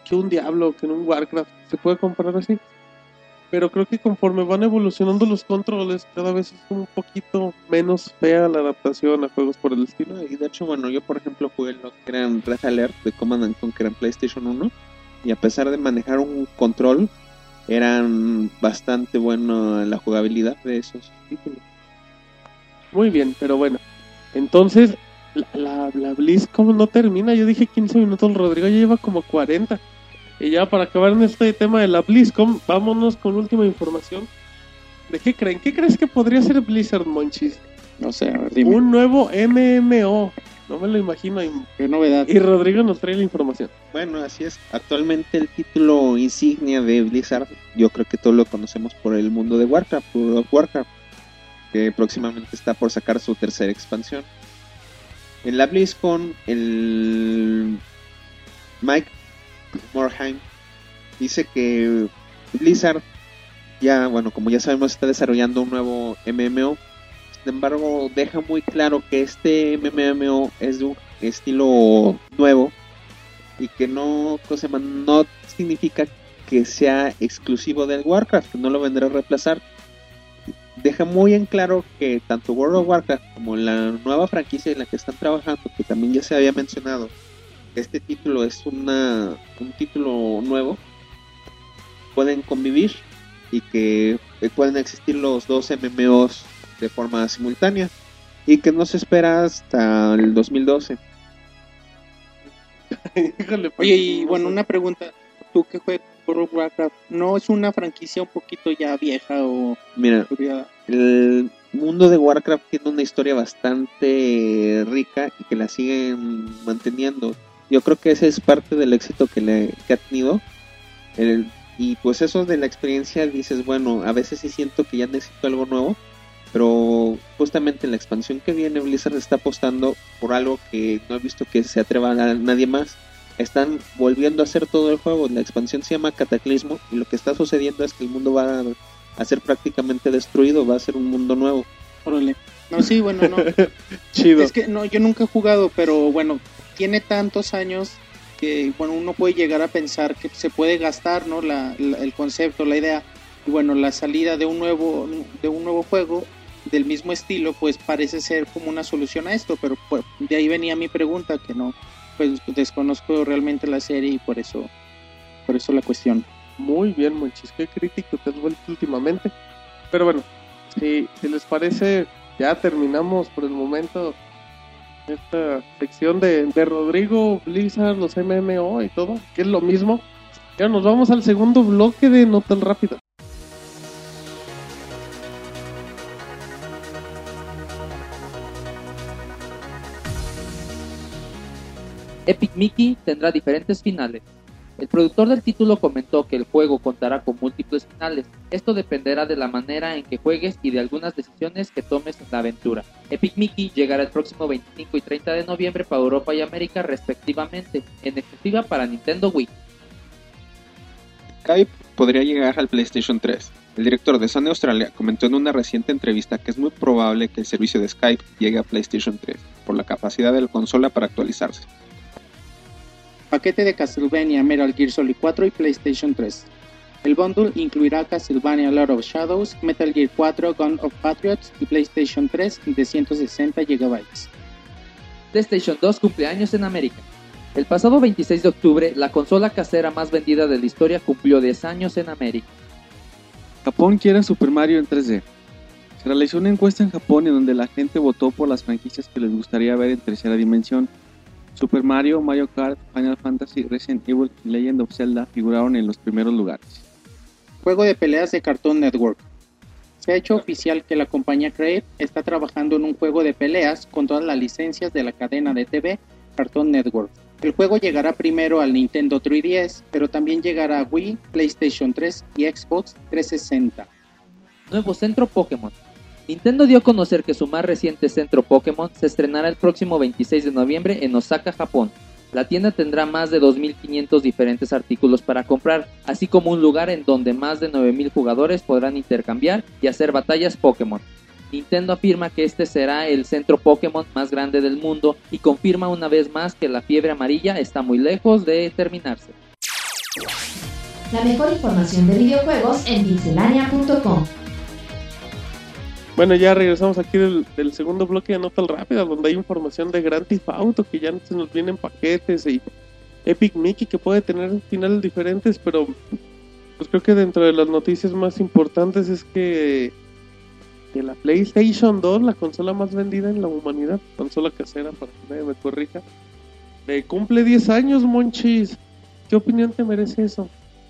que un Diablo, que en un Warcraft se puede comparar así. Pero creo que conforme van evolucionando los controles, cada vez es un poquito menos fea la adaptación a juegos por el estilo. Y de hecho, bueno, yo por ejemplo jugué los que eran Red Alert de Command and Conquer en PlayStation 1 y a pesar de manejar un control, eran bastante bueno la jugabilidad de esos títulos. Muy bien, pero bueno. Entonces, la, la, la BlizzCon no termina. Yo dije 15 minutos, el Rodrigo ya lleva como 40. Y ya para acabar en este tema de la BlizzCon, vámonos con última información. ¿De qué creen? ¿Qué crees que podría ser Blizzard, Monchis? No sé, a ver, dime. Un nuevo MMO. No me lo imagino. Y, ¿Qué novedad? y Rodrigo nos trae la información. Bueno, así es. Actualmente el título insignia de Blizzard, yo creo que todos lo conocemos por el mundo de Warcraft, World of Warcraft, que próximamente está por sacar su tercera expansión. En la BlizzCon, el Mike Morheim dice que Blizzard ya, bueno, como ya sabemos, está desarrollando un nuevo MMO. Sin embargo, deja muy claro que este MMO es de un estilo nuevo y que no, ¿cómo se llama? no significa que sea exclusivo del Warcraft, que no lo vendrá a reemplazar. Deja muy en claro que tanto World of Warcraft como la nueva franquicia en la que están trabajando, que también ya se había mencionado, este título es una, un título nuevo, pueden convivir y que eh, pueden existir los dos MMOs de forma simultánea y que no se espera hasta el 2012. [laughs] Híjole, pues, Oye, y bueno, una pregunta. ¿Tú que juegas World of Warcraft no es una franquicia un poquito ya vieja o Mira, el mundo de Warcraft tiene una historia bastante rica y que la siguen manteniendo. Yo creo que ese es parte del éxito que, le, que ha tenido. El- y pues eso de la experiencia dices, bueno, a veces sí siento que ya necesito algo nuevo, pero justamente en la expansión que viene Blizzard está apostando por algo que no he visto que se atreva a nadie más. Están volviendo a hacer todo el juego. La expansión se llama Cataclismo y lo que está sucediendo es que el mundo va a a ser prácticamente destruido, va a ser un mundo nuevo. Órale. No, sí, bueno, no. [laughs] chido. Es que no, yo nunca he jugado, pero bueno, tiene tantos años que bueno, uno puede llegar a pensar que se puede gastar, ¿no? La, la- el concepto, la idea. Y bueno, la salida de un nuevo de un nuevo juego del mismo estilo, pues parece ser como una solución a esto, pero pues, de ahí venía mi pregunta que no pues desconozco realmente la serie y por eso por eso la cuestión. Muy bien, Monchis, qué crítico te has vuelto últimamente. Pero bueno, si, si les parece, ya terminamos por el momento esta sección de, de Rodrigo, Blizzard, los MMO y todo, que es lo mismo. Ya nos vamos al segundo bloque de No tan rápido. Epic Mickey tendrá diferentes finales. El productor del título comentó que el juego contará con múltiples finales. Esto dependerá de la manera en que juegues y de algunas decisiones que tomes en la aventura. Epic Mickey llegará el próximo 25 y 30 de noviembre para Europa y América respectivamente, en exclusiva para Nintendo Wii. Skype podría llegar al PlayStation 3. El director de Sony Australia comentó en una reciente entrevista que es muy probable que el servicio de Skype llegue a PlayStation 3 por la capacidad de la consola para actualizarse. Paquete de Castlevania Metal Gear Solid 4 y PlayStation 3. El bundle incluirá Castlevania Lord of Shadows, Metal Gear 4 Gun of Patriots y PlayStation 3 de 160 GB. PlayStation 2 cumpleaños en América. El pasado 26 de octubre, la consola casera más vendida de la historia cumplió 10 años en América. Japón quiere Super Mario en 3D. Se realizó una encuesta en Japón en donde la gente votó por las franquicias que les gustaría ver en tercera dimensión. Super Mario, Mario Kart, Final Fantasy, Resident Evil y Legend of Zelda figuraron en los primeros lugares. Juego de peleas de Cartoon Network. Se ha hecho oficial que la compañía Crave está trabajando en un juego de peleas con todas las licencias de la cadena de TV Cartoon Network. El juego llegará primero al Nintendo 3DS, pero también llegará a Wii, PlayStation 3 y Xbox 360. Nuevo centro Pokémon. Nintendo dio a conocer que su más reciente centro Pokémon se estrenará el próximo 26 de noviembre en Osaka, Japón. La tienda tendrá más de 2.500 diferentes artículos para comprar, así como un lugar en donde más de 9.000 jugadores podrán intercambiar y hacer batallas Pokémon. Nintendo afirma que este será el centro Pokémon más grande del mundo y confirma una vez más que la fiebre amarilla está muy lejos de terminarse. La mejor información de videojuegos en pixelania.com. Bueno, ya regresamos aquí del, segundo bloque de Notas Rápidas, donde hay información de Grand Theft Auto, que ya se nos vienen paquetes, y Epic Mickey, que puede tener finales diferentes, pero pues creo que dentro de las noticias más importantes es que, la PlayStation 2, la consola más vendida en la humanidad, consola casera, para que nadie me corrija, eh, cumple 10 años, Monchis. ¿Qué opinión te merece eso?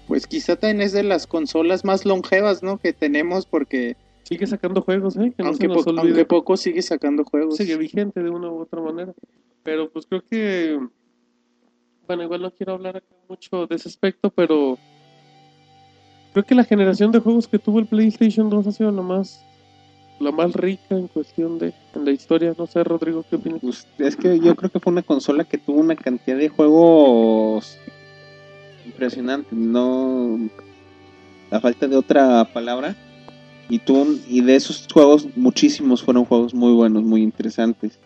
Pues quizá también es de las consolas más longevas, ¿no? Que tenemos porque Sigue sacando juegos, ¿eh? Que no aunque, se nos po- olvide. aunque poco sigue sacando juegos. sigue vigente de una u otra manera. Pero pues creo que, bueno, igual no quiero hablar acá mucho de ese aspecto, pero creo que la generación de juegos que tuvo el PlayStation 2 ha sido la más, la más rica en cuestión de, en la historia. No sé, Rodrigo, ¿qué opinas? Pues, es que yo creo que fue una consola que tuvo una cantidad de juegos impresionante, no la falta de otra palabra. Y, tuvo, y de esos juegos, muchísimos fueron juegos muy buenos, muy interesantes.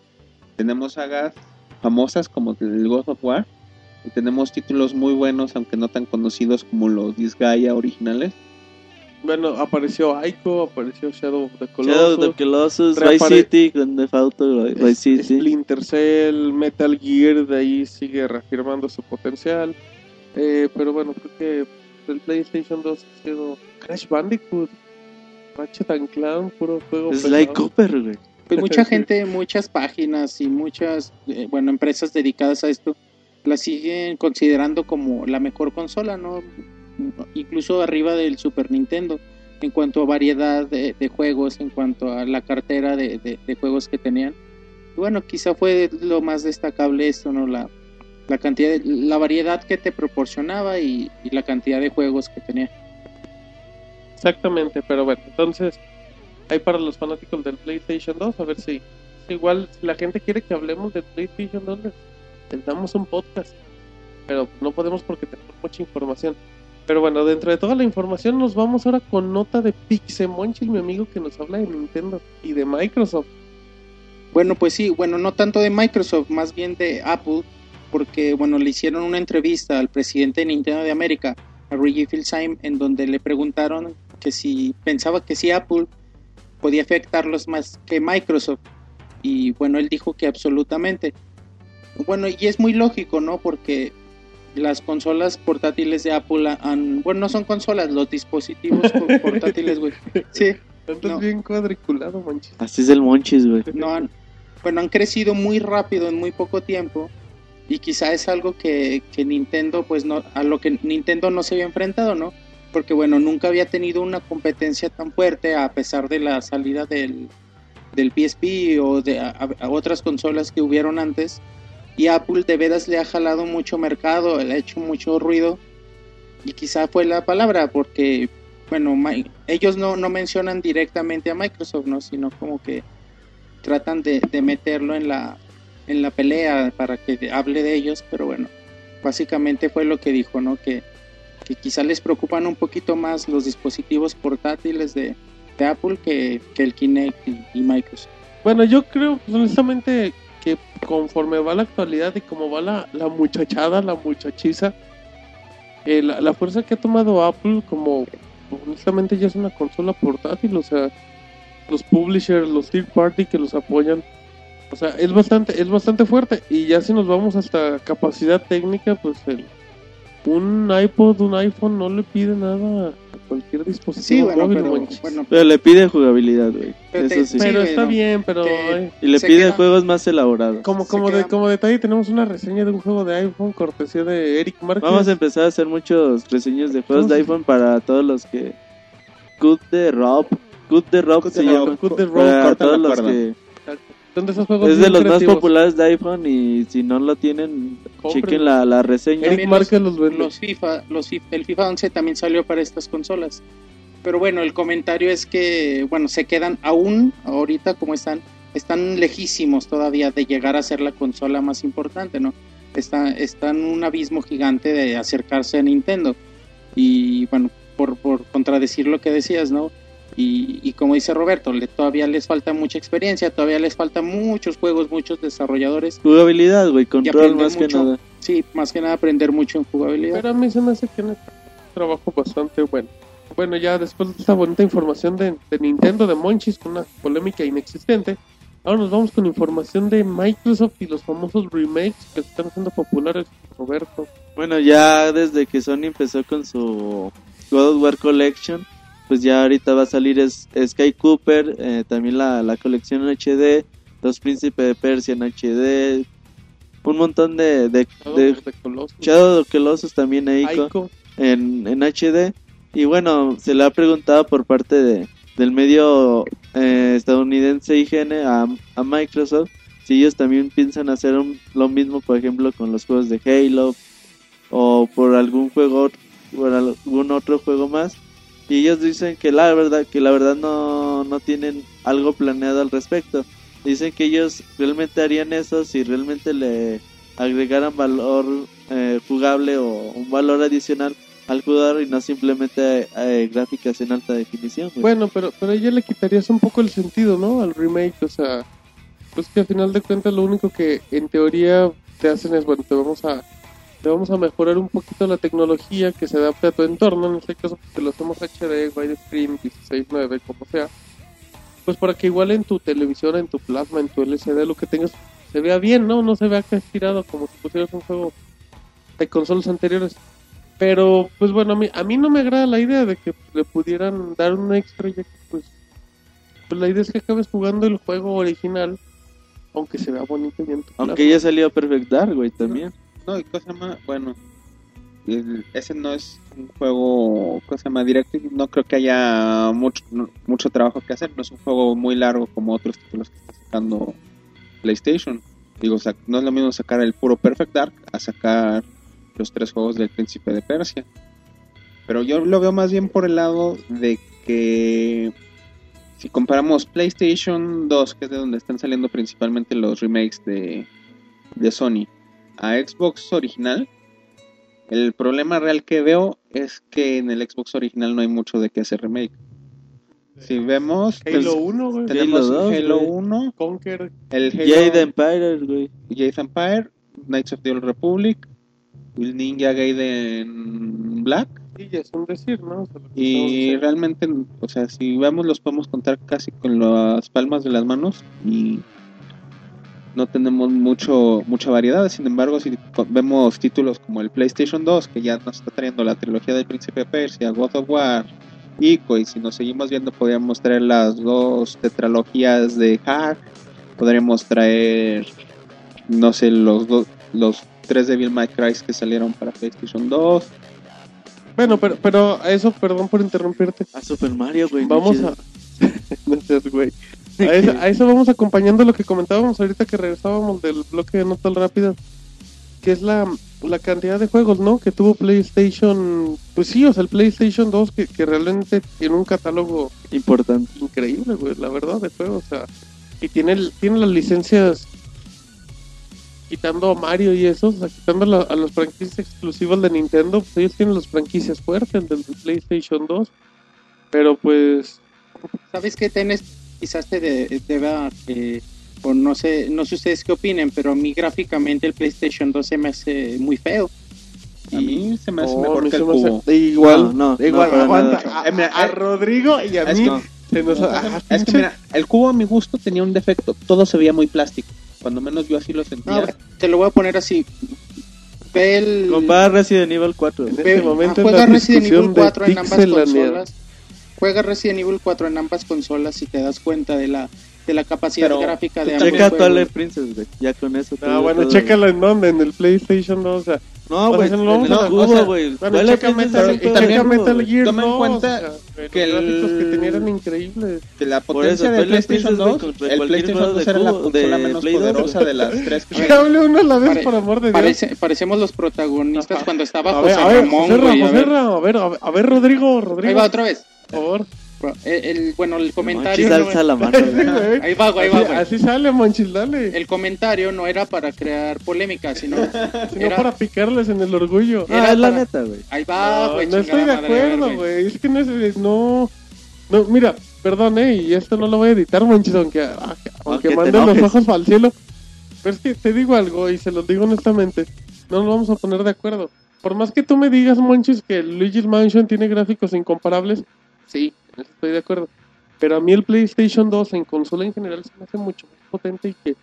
Tenemos sagas famosas como el God of War. Y tenemos títulos muy buenos, aunque no tan conocidos como los Disgaea originales. Bueno, apareció Aiko, apareció Shadow of the Colossus, Shadow of the Colossus, Vice City, con The Auto, Vice City. Splinter Cell, Metal Gear, de ahí sigue reafirmando su potencial. Eh, pero bueno, creo que el PlayStation 2 ha sido Crash Bandicoot, Ratchet and puro juego. Sly pesado. Cooper, güey. Pues [laughs] mucha gente, muchas páginas y muchas, eh, bueno, empresas dedicadas a esto la siguen considerando como la mejor consola, ¿no? Incluso arriba del Super Nintendo en cuanto a variedad de, de juegos, en cuanto a la cartera de, de- de juegos que tenían. Y bueno, quizá fue lo más destacable esto, ¿no? La, la cantidad, de- la variedad que te proporcionaba y, y la cantidad de juegos que tenía. Exactamente, pero bueno, entonces, ahí para los fanáticos del PlayStation 2, a ver si, si igual si la gente quiere que hablemos del PlayStation 2, les, damos un podcast, pero no podemos porque tenemos mucha información. Pero bueno, dentro de toda la información nos vamos ahora con nota de Pixemonchil, mi amigo que nos habla de Nintendo y de Microsoft. Bueno, pues sí, bueno, no tanto de Microsoft, más bien de Apple, porque bueno, le hicieron una entrevista al presidente de Nintendo de América, a Reggie Fils-Aime, en donde le preguntaron que si pensaba que si Apple podía afectarlos más que Microsoft. Y bueno, él dijo que absolutamente. Bueno, y es muy lógico, ¿no? Porque las consolas portátiles de Apple han, bueno, no son consolas, los dispositivos por- [laughs] portátiles, güey. Sí, No. bien cuadriculado, Monchis. Así es el Monchis, güey. no han, bueno, han crecido muy rápido en muy poco tiempo y quizá es algo que, que Nintendo, pues no, a lo que Nintendo no se había enfrentado, ¿no? Porque bueno, nunca había tenido una competencia tan fuerte a pesar de la salida del, del PSP o de a- otras consolas que hubieron antes y Apple de veras le ha jalado mucho mercado, le ha hecho mucho ruido y quizá fue la palabra porque bueno, mi- ellos no, no mencionan directamente a Microsoft, ¿no? sino como que tratan de, de meterlo en la, en la pelea para que hable de ellos, pero bueno, básicamente fue lo que dijo, ¿no? Que, que quizá les preocupan un poquito más los dispositivos portátiles de, de Apple que, que el Kinect y, Microsoft. Bueno, yo creo, pues, honestamente, que conforme va la actualidad y como va la, la muchachada, la muchachiza, eh, la, la fuerza que ha tomado Apple, como honestamente ya es una consola portátil, o sea, los publishers, los third party que los apoyan, o sea, es bastante, es bastante fuerte. Y ya si nos vamos hasta capacidad técnica, pues el, un iPod, un iPhone no le pide nada a cualquier dispositivo Sí, bueno, móvil, pero, bueno, Pero le pide jugabilidad, güey. Pero Eso te- sí. pero está no. bien, pero... Te- Y le pide queda- juegos más elaborados. Como, como, de, como detalle, tenemos una reseña de un juego de iPhone, cortesía de Eric Márquez. Vamos a empezar a hacer muchos reseños de juegos de iPhone para todos los que... Good the Rob. Good the Rob Good se the llama. Rob, Good the Rob, Para corta todos los que... Son esos juegos Es de los más populares de iPhone y si no lo tienen, chequen la, la reseña. Eric Márquez los vende. los FIFA, los FIFA, el FIFA 11 también salió para estas consolas. Pero bueno, el comentario es que, bueno, se quedan aún ahorita como están, están lejísimos todavía de llegar a ser la consola más importante, ¿no? Está, está en un abismo gigante de acercarse a Nintendo. Y bueno, por, por contradecir lo que decías, ¿no? Y, y como dice Roberto, le, todavía les falta mucha experiencia, todavía les faltan muchos juegos, muchos desarrolladores. Jugabilidad, güey, control más que mucho. nada. Sí, más que nada aprender mucho en jugabilidad. Pero a mí se me hace que es un trabajo bastante bueno. Bueno, ya después de esta bonita información de, de Nintendo, de Monchis, con una polémica inexistente, ahora nos vamos con información de Microsoft y los famosos remakes que se están haciendo populares, Roberto. Bueno, ya desde que Sony empezó con su God of War Collection, pues ya ahorita va a salir es, Sky Cooper, eh, también la, la colección en HD, Los Príncipes de Persia en HD, un montón de, de, Shadow de Colossus, Shadow Colossus también ahí en, en HD. Y bueno, se le ha preguntado por parte de, del medio eh, estadounidense IGN a, a Microsoft si ellos también piensan hacer un- lo mismo, por ejemplo, con los juegos de Halo o por algún juego, por algún otro juego más. Y ellos dicen que la verdad, que la verdad no, no tienen algo planeado al respecto. Dicen que ellos realmente harían eso si realmente le agregaran valor eh, jugable o un valor adicional al jugador y no simplemente eh, gráficas en alta definición. Bueno, pero, pero ya le quitarías un poco el sentido, ¿no? Al remake, o sea, pues que al final de cuentas lo único que en teoría te hacen es, bueno, te vamos a vamos a mejorar un poquito la tecnología que se adapte a tu entorno, en este caso porque lo hacemos HD, widescreen, 16.9, como sea, pues para que igual en tu televisor, en tu plasma, en tu LCD, lo que tengas se vea bien, ¿no? No se vea que estirado como si pusieras un juego de consolas anteriores. Pero, pues bueno, a mí, a mí no me agrada la idea de que le pudieran dar un extra, ya que, pues, pues la idea es que acabes jugando el juego original, aunque se vea bonito y en tu Aunque plasma. ya salió Perfect Dark, güey, también. No, y cosa más, bueno, el- ese no es un juego, cosa llama directo, no creo que haya mucho, no- mucho trabajo que hacer, no es un juego muy largo como otros títulos que está sacando PlayStation. Digo, no es lo mismo sacar el puro Perfect Dark a sacar los tres juegos del Príncipe de Persia. Pero yo lo veo más bien por el lado de que si comparamos PlayStation 2, que es de donde están saliendo principalmente los remakes de, de Sony, a Xbox original, el problema real que veo es que en el Xbox original no hay mucho de qué hacer remake. Si vemos, pues, Halo 1, güey. tenemos Halo 2, Halo güey. 1, Conquer. el Halo Jade Empire, güey. Jade Empire, Knights of the Old Republic, el Ninja Gaiden Black. Sí, ya es un decir, ¿no? O sea, Y realmente, o sea, si vemos, los podemos contar casi con las palmas de las manos y no tenemos mucho mucha variedad. Sin embargo, si vemos títulos como el PlayStation 2, que ya nos está trayendo la trilogía del Príncipe de Persia, God of War, Ico, y si nos seguimos viendo, podríamos traer las dos tetralogías de Hack, podríamos traer, no sé, los dos, los tres Devil May Cry que salieron para PlayStation 2. Bueno, pero, pero a eso, perdón por interrumpirte. A Super Mario, güey. Vamos a. [laughs] no seas güey. A eso, a eso vamos acompañando lo que comentábamos ahorita que regresábamos del bloque de notas rápidas, que es la, la cantidad de juegos, ¿no? Que tuvo PlayStation, pues sí, o sea, el PlayStation 2 que, que realmente tiene un catálogo Importante. increíble, güey, la verdad, de juegos, o sea, y tiene, el- tiene las licencias quitando a Mario y eso, o sea, quitando la- a las franquicias exclusivas de Nintendo, pues ellos tienen las franquicias fuertes del, del PlayStation 2, pero pues ¿Sabes qué tenés? Quizás te de- deba, eh, o no sé, no sé ustedes qué opinen, pero a mí gráficamente el PlayStation 2 se me hace muy feo. A mí se me hace Oh, a mejor que se el me hace- cubo. igual, No, no, igual, no, aguanta, nada. a, mira, a eh, Rodrigo y a Es mí que, se nos... ah, es que mira, el cubo a mi gusto tenía un defecto. Todo se veía muy plástico. Cuando menos yo así lo sentía. No, te lo voy a poner así. Ve el... Compara Resident Evil 4. güey. En ve- este momento ah, juega la Resident Evil discusión de 4 en ambas consolas. Juega Resident Evil 4 en ambas consolas y te das cuenta de la, de la capacidad Pero gráfica de ambos Checa juegos. Twilight Princess, güey. Ya con eso. te Ah, bueno, chécalo en dónde, en el PlayStation 2, o sea, No, O güey. sea, no en vamos el a- cubo, o sea, güey. bueno, checa Metal, checa cubo, Metal. Gear Toma en 2, cuenta o sea, que los gráficos que tenían eran increíbles. Que la potencia de Twilight PlayStation Princess, 2, güey, contra el PlayStation juego 2 de era la consola menos Play 2, poderosa de las tres [laughs] que hable uno a la vez, Pare- por amor de Dios. Parece- parecemos los protagonistas Ajá. cuando estaba A ver, José a ver, Ramón, güey, a ver, a ver, a ver, Rodrigo, Rodrigo, Ahí va otra vez. Por favor. El, el- bueno, el Monchis comentario... alza no- la mano, Sí, [laughs] güey. güey. Ahí va, güey, ahí va, Así, güey. así sale, Monchis, dale. El comentario no era para crear polémica, sino... [laughs] Sino era- para picarles en el orgullo. Era Ah, es la neta, güey. Ahí va, no, güey, no estoy de acuerdo, güey. Es que no es. No. No, mira, perdón, eh. Y esto no lo voy a editar, Monchis, aunque, ah, aunque te manden los ojos al cielo. Pero es que te digo algo y se los digo honestamente. No nos vamos a poner de acuerdo. Por más que tú me digas, Monchis, que Luigi's Mansion tiene gráficos incomparables, sí, en eso estoy de acuerdo. Pero a mí el PlayStation 2 en consola en general se me hace mucho más potente y que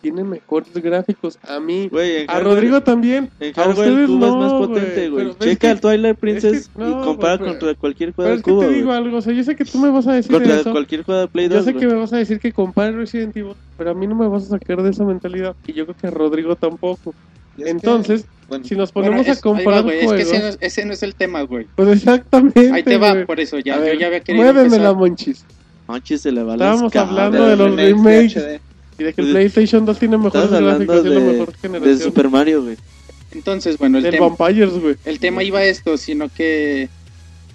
tiene mejores gráficos. A mí, a Rodrigo también. En A ustedes cubo es no, más potente, güey. Checa que- el Twilight Princess es que- no, y compara contra cualquier juego es de que cubo, te digo algo, o sea, yo sé que tú me vas a decir Contra eso. cualquier juego de Play 2, Yo sé que me vas a decir que compare Resident Evil, pero a mí no me vas a sacar de esa mentalidad. Y yo creo que a Rodrigo tampoco. Y que, Entonces, bueno, si nos Bueno, ponemos es- a comparar ahí va, güey, es que juegos, ese no, es, ese no es el tema, güey. pues exactamente. Ahí te va, güey. por eso, ya, A yo ver, ya había querido muévemela, empezar. Monchis. Monchis se le va Estábamos las hablando de los remakes. Y de que el De- PlayStation 2 tiene mejores gráficos y es la de, mejor de. Super Mario, güey. Entonces, bueno, el Del tema, Vampires, güey. el tema iba a esto, sino que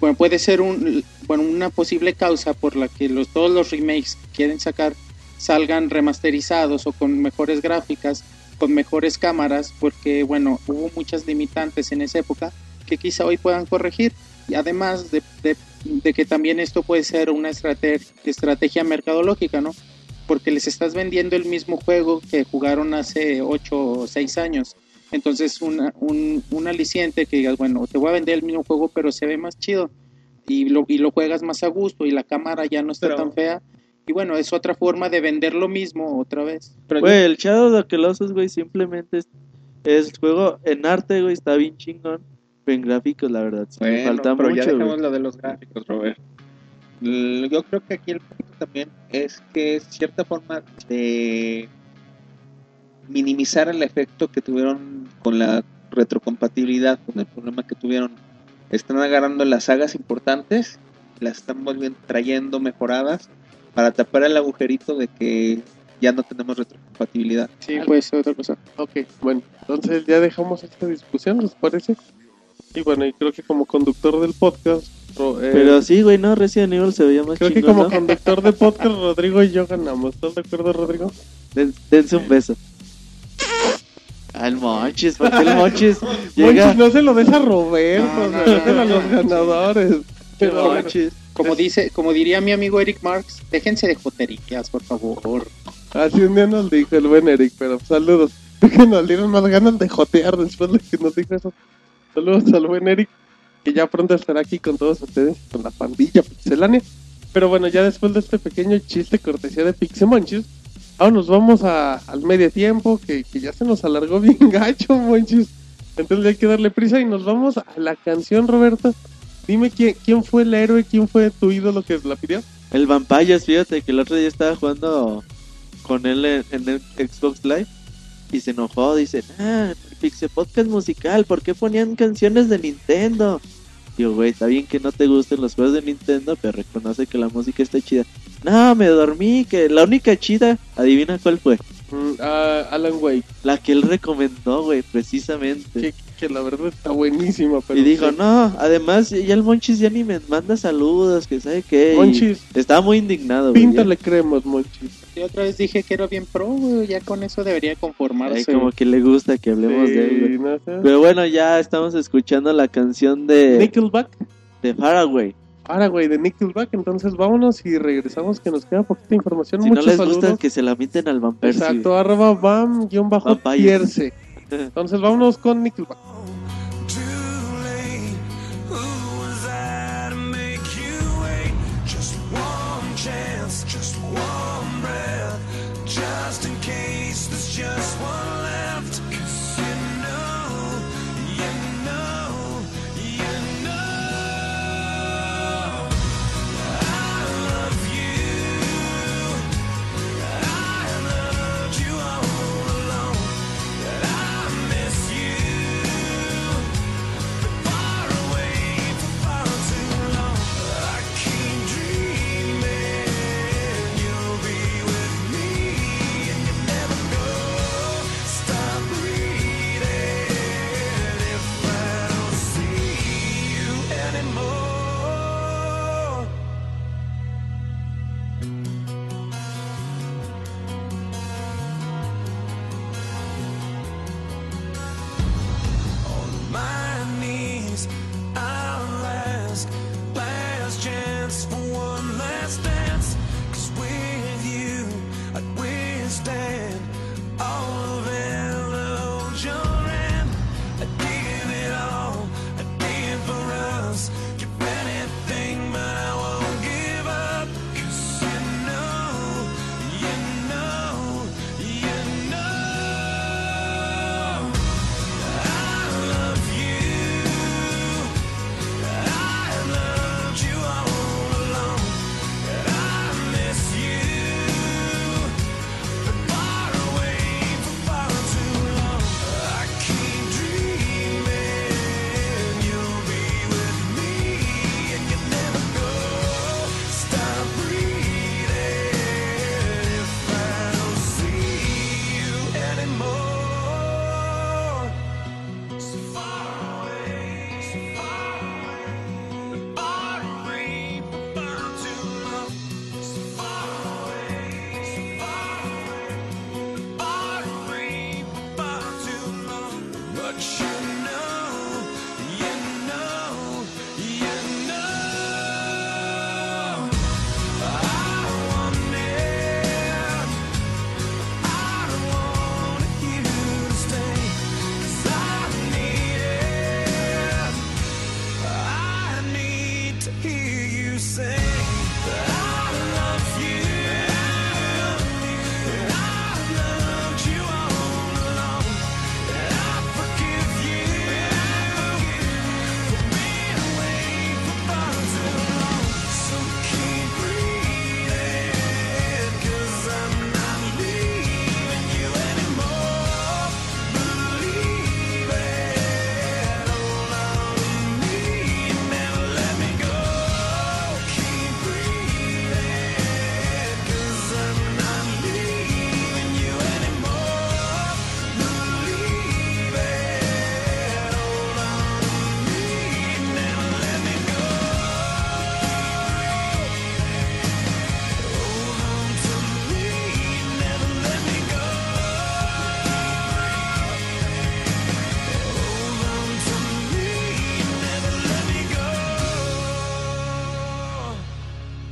bueno, puede ser un, bueno, una posible causa por la que los, todos los remakes que quieren sacar salgan remasterizados o con mejores gráficas, con mejores cámaras, porque bueno, hubo muchas limitantes en esa época que quizá hoy puedan corregir. Y además de, de- de que también esto puede ser una estrate- estrategia mercadológica, ¿no? Porque les estás vendiendo el mismo juego que jugaron hace 8 o 6 años. Entonces, una, un, un aliciente que digas, bueno, te voy a vender el mismo juego, pero se ve más chido. Y lo, y lo juegas más a gusto y la cámara ya no está Pero- tan fea. Y bueno, es otra forma de vender lo mismo otra vez. Pero Güey, el Shadow of the Colossus, güey, simplemente es, es juego en arte, güey, está bien chingón. Pero en gráficos, la verdad, sí me falta pero ya mucho, dejamos güey. lo de los gráficos, Robert. Yo creo que aquí el punto también es que es cierta forma de minimizar el efecto que tuvieron con la retrocompatibilidad, con el problema que tuvieron. Están agarrando las sagas importantes, las están volviendo, trayendo mejoradas para tapar el agujerito de que ya no tenemos retrocompatibilidad. Sí, pues otra cosa. Ok, bueno, entonces ya dejamos esta discusión, ¿les parece? Y bueno, y creo que como conductor del podcast, ro- eh, Pero sí, güey, no, Resident Evil se veía más creo que como ¿no? conductor del podcast, Rodrigo y yo ganamos. ¿Estás de acuerdo, Rodrigo? Den- dense un beso. Al Monchis, porque el Monchis llega... Monchis, no se lo des a Roberto, No, no, sea, no, déselo a no, los no. ganadores. Pero bueno, Monchis. Como dice, como diría mi amigo Eric Marx, déjense de joteriqueas, por favor. así un día nos dijo el buen Eric, pero saludos. [laughs] Que nos dieron más ganas de jotear después de que nos dijo eso. Saludos al buen Eric, que ya pronto estará aquí con todos ustedes, con la pandilla pixelánea. Pero bueno, ya después de este pequeño chiste cortesía de Pixemonchis, ahora nos vamos a, al medio tiempo, que, que ya se nos alargó [laughs] bien gacho, Monchis. Entonces hay que darle prisa y nos vamos a la canción, Roberto. Dime quién, quién fue el héroe, quién fue tu ídolo que la pidió. El Vampires, fíjate que el otro día estaba jugando con él en, en el Xbox Live y se enojó. Dice, ah, el Pixel Podcast musical, ¿por qué ponían canciones de Nintendo? Digo, güey, está bien que no te gusten los juegos de Nintendo, pero reconoce que la música está chida. No, me dormí, que la única chida, adivina cuál fue. Ah, Alan Wake, La que él recomendó, güey, precisamente. que, que la verdad está buenísima. Pero y dijo, sí. no, además ya el Monchis ya ni me manda saludos, que sabe qué. y Monchis, Estaba muy indignado, píntale cremos, Monchis. Y otra vez dije que era bien pro, güey, ya con eso debería Ay, conformarse. como que le gusta que hablemos de él, no sé. Pero bueno, ya estamos escuchando la canción de, Nickelback. de Faraway. Ahora, güey, de Nickelback. Entonces vámonos y regresamos que nos queda poquita información. Si no Muchos les saludos. gusta, que se la mienten al Van Persie. Exacto, arroba bam guion bajo Vampires. pierce. Entonces vámonos con Nickelback.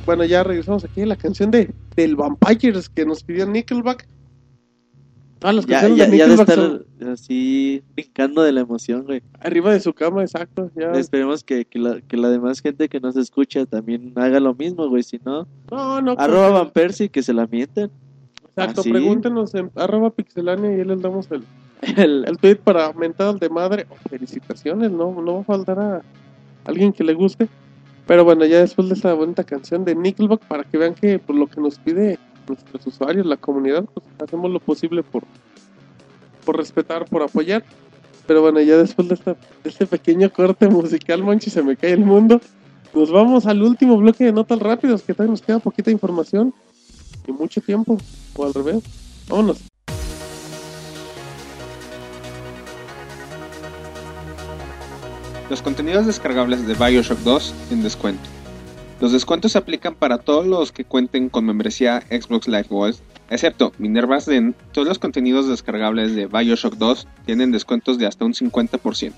Bueno, ya regresamos aquí a la canción de del Vampires que nos pidió Nickelback. Todas las Ya, canciones ya, de ya de Nickelback estar así brincando de la emoción, güey. arriba de su cama, exacto. Ya. Esperemos que, que, la, que la demás gente que nos escucha también haga lo mismo, güey. Si no, No, no. arroba Van Persie que se la mienten. Exacto, ¿Ah, pregúntenos en arroba pixelania y ahí les damos el, [laughs] El- el tweet para mentadas de madre. Oh, felicitaciones, no, no va a faltar a alguien que le guste. Pero bueno, ya después de esta bonita canción de Nickelback, para que vean que por lo que nos pide nuestros usuarios, la comunidad, pues hacemos lo posible por, por respetar, por apoyar. Pero bueno, ya después de, esta, de este pequeño corte musical, Monchi, se me cae el mundo. Nos vamos al último bloque de notas rápidas, que todavía nos queda poquita información y mucho tiempo, o al revés. Vámonos. Los contenidos descargables de Bioshock 2 en descuento. Los descuentos se aplican para todos los que cuenten con membresía Xbox Live Gold, excepto Minerva's Den. Todos los contenidos descargables de Bioshock 2 tienen descuentos de hasta un 50%.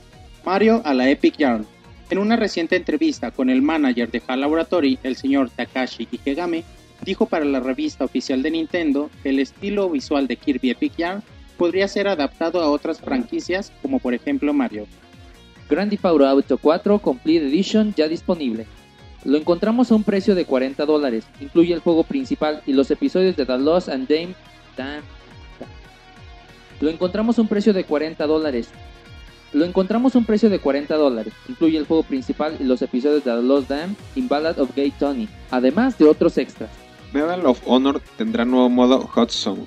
Mario a la Epic Yarn. En una reciente entrevista con el manager de HAL Laboratory, el señor Takashi Ikegame, dijo para la revista oficial de Nintendo que el estilo visual de Kirby Epic Yarn podría ser adaptado a otras franquicias como por ejemplo Mario. Grand Theft Auto 4 Complete Edition ya disponible. Lo encontramos a un precio de 40 dólares. Incluye el juego principal y los episodios de The Lost and Dame. Dam- Dam. Lo encontramos a un precio de 40 dólares. Lo encontramos a un precio de 40 dólares. Incluye el juego principal y los episodios de The Lost Dam y Ballad of Gay Tony, además de otros extras. Medal of Honor tendrá nuevo modo Hot Zone.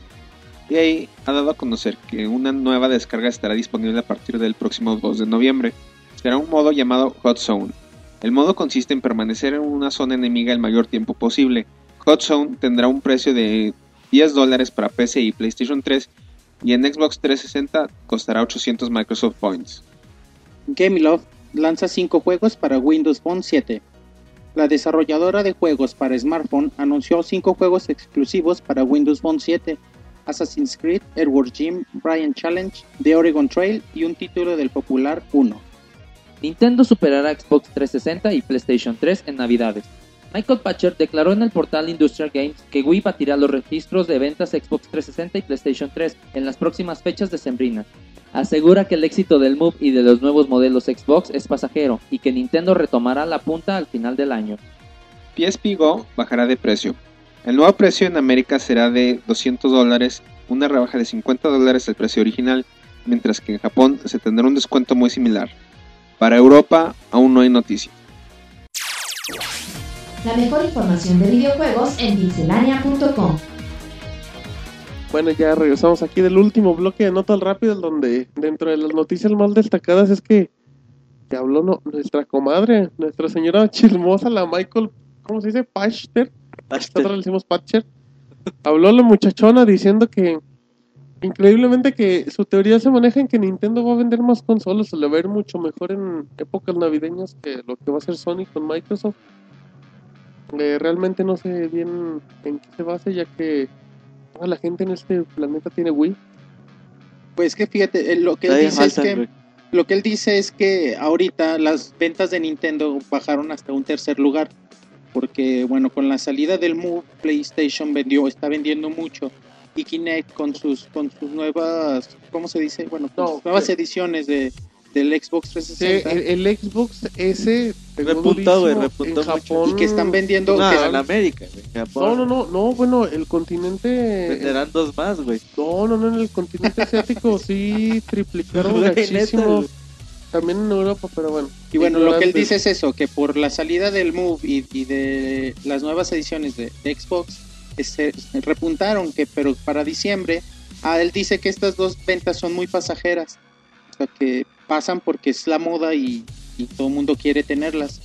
Y ahí ha dado a conocer que una nueva descarga estará disponible a partir del próximo 2 de noviembre. Será un modo llamado Hot Zone. El modo consiste en permanecer en una zona enemiga el mayor tiempo posible. Hot Zone tendrá un precio de 10 dólares para PC y PlayStation 3 y en Xbox 360 costará 800 Microsoft Points. Gameloft lanza 5 juegos para Windows Phone 7. La desarrolladora de juegos para smartphone anunció 5 juegos exclusivos para Windows Phone 7, Assassin's Creed, Edward Jim, Brian Challenge, The Oregon Trail y un título del popular 1. Nintendo superará Xbox 360 y PlayStation 3 en Navidades. Michael Patcher declaró en el portal Industrial Games que Wii batirá los registros de ventas Xbox 360 y PlayStation 3 en las próximas fechas decembrinas. Asegura que el éxito del Move y de los nuevos modelos Xbox es pasajero y que Nintendo retomará la punta al final del año. PSP Go bajará de precio. El nuevo precio en América será de 200 dólares, una rebaja de 50 dólares del precio original, mientras que en Japón se tendrá un descuento muy similar. Para Europa aún no hay noticias. La mejor información de videojuegos en pixelania.com. Bueno, ya regresamos aquí del último bloque de notas rápidas, donde dentro de las noticias más destacadas es que, que habló no- nuestra comadre, nuestra señora chismosa, la Michael, ¿cómo se dice? Pachter. Nosotros le decimos Patcher. Habló la muchachona diciendo que, increíblemente, que su teoría se maneja en que Nintendo va a vender más consolas, se le va a ir mucho mejor en épocas navideñas que lo que va a hacer Sony con Microsoft. Eh, realmente no sé bien en qué se basa, ya que toda la gente en este planeta tiene Wii. Pues que fíjate, eh, lo que él dice es que lo que él dice es que ahorita las ventas de Nintendo bajaron hasta un tercer lugar porque bueno, con la salida del Move PlayStation vendió está vendiendo mucho y Kinect con sus con sus nuevas, ¿cómo se dice? Bueno, con No, sus nuevas que- ediciones de del Xbox Sí, 360 el, el Xbox S durísimo repuntó en mucho. Japón. y que están vendiendo No, que- en América, güey. en Japón. No, no, no, no, bueno, el continente. Venderán dos más, güey. No, no, no, en el continente asiático [laughs] sí triplicaron muchísimo. También en Europa, pero bueno. Y bueno, lo que él dice es eso, que por la salida del Move y, y de las nuevas ediciones de, de Xbox, se repuntaron, que pero para diciembre, ah, él dice que estas dos ventas son muy pasajeras, o sea, que pasan porque es la moda y, todo el mundo quiere tenerlas,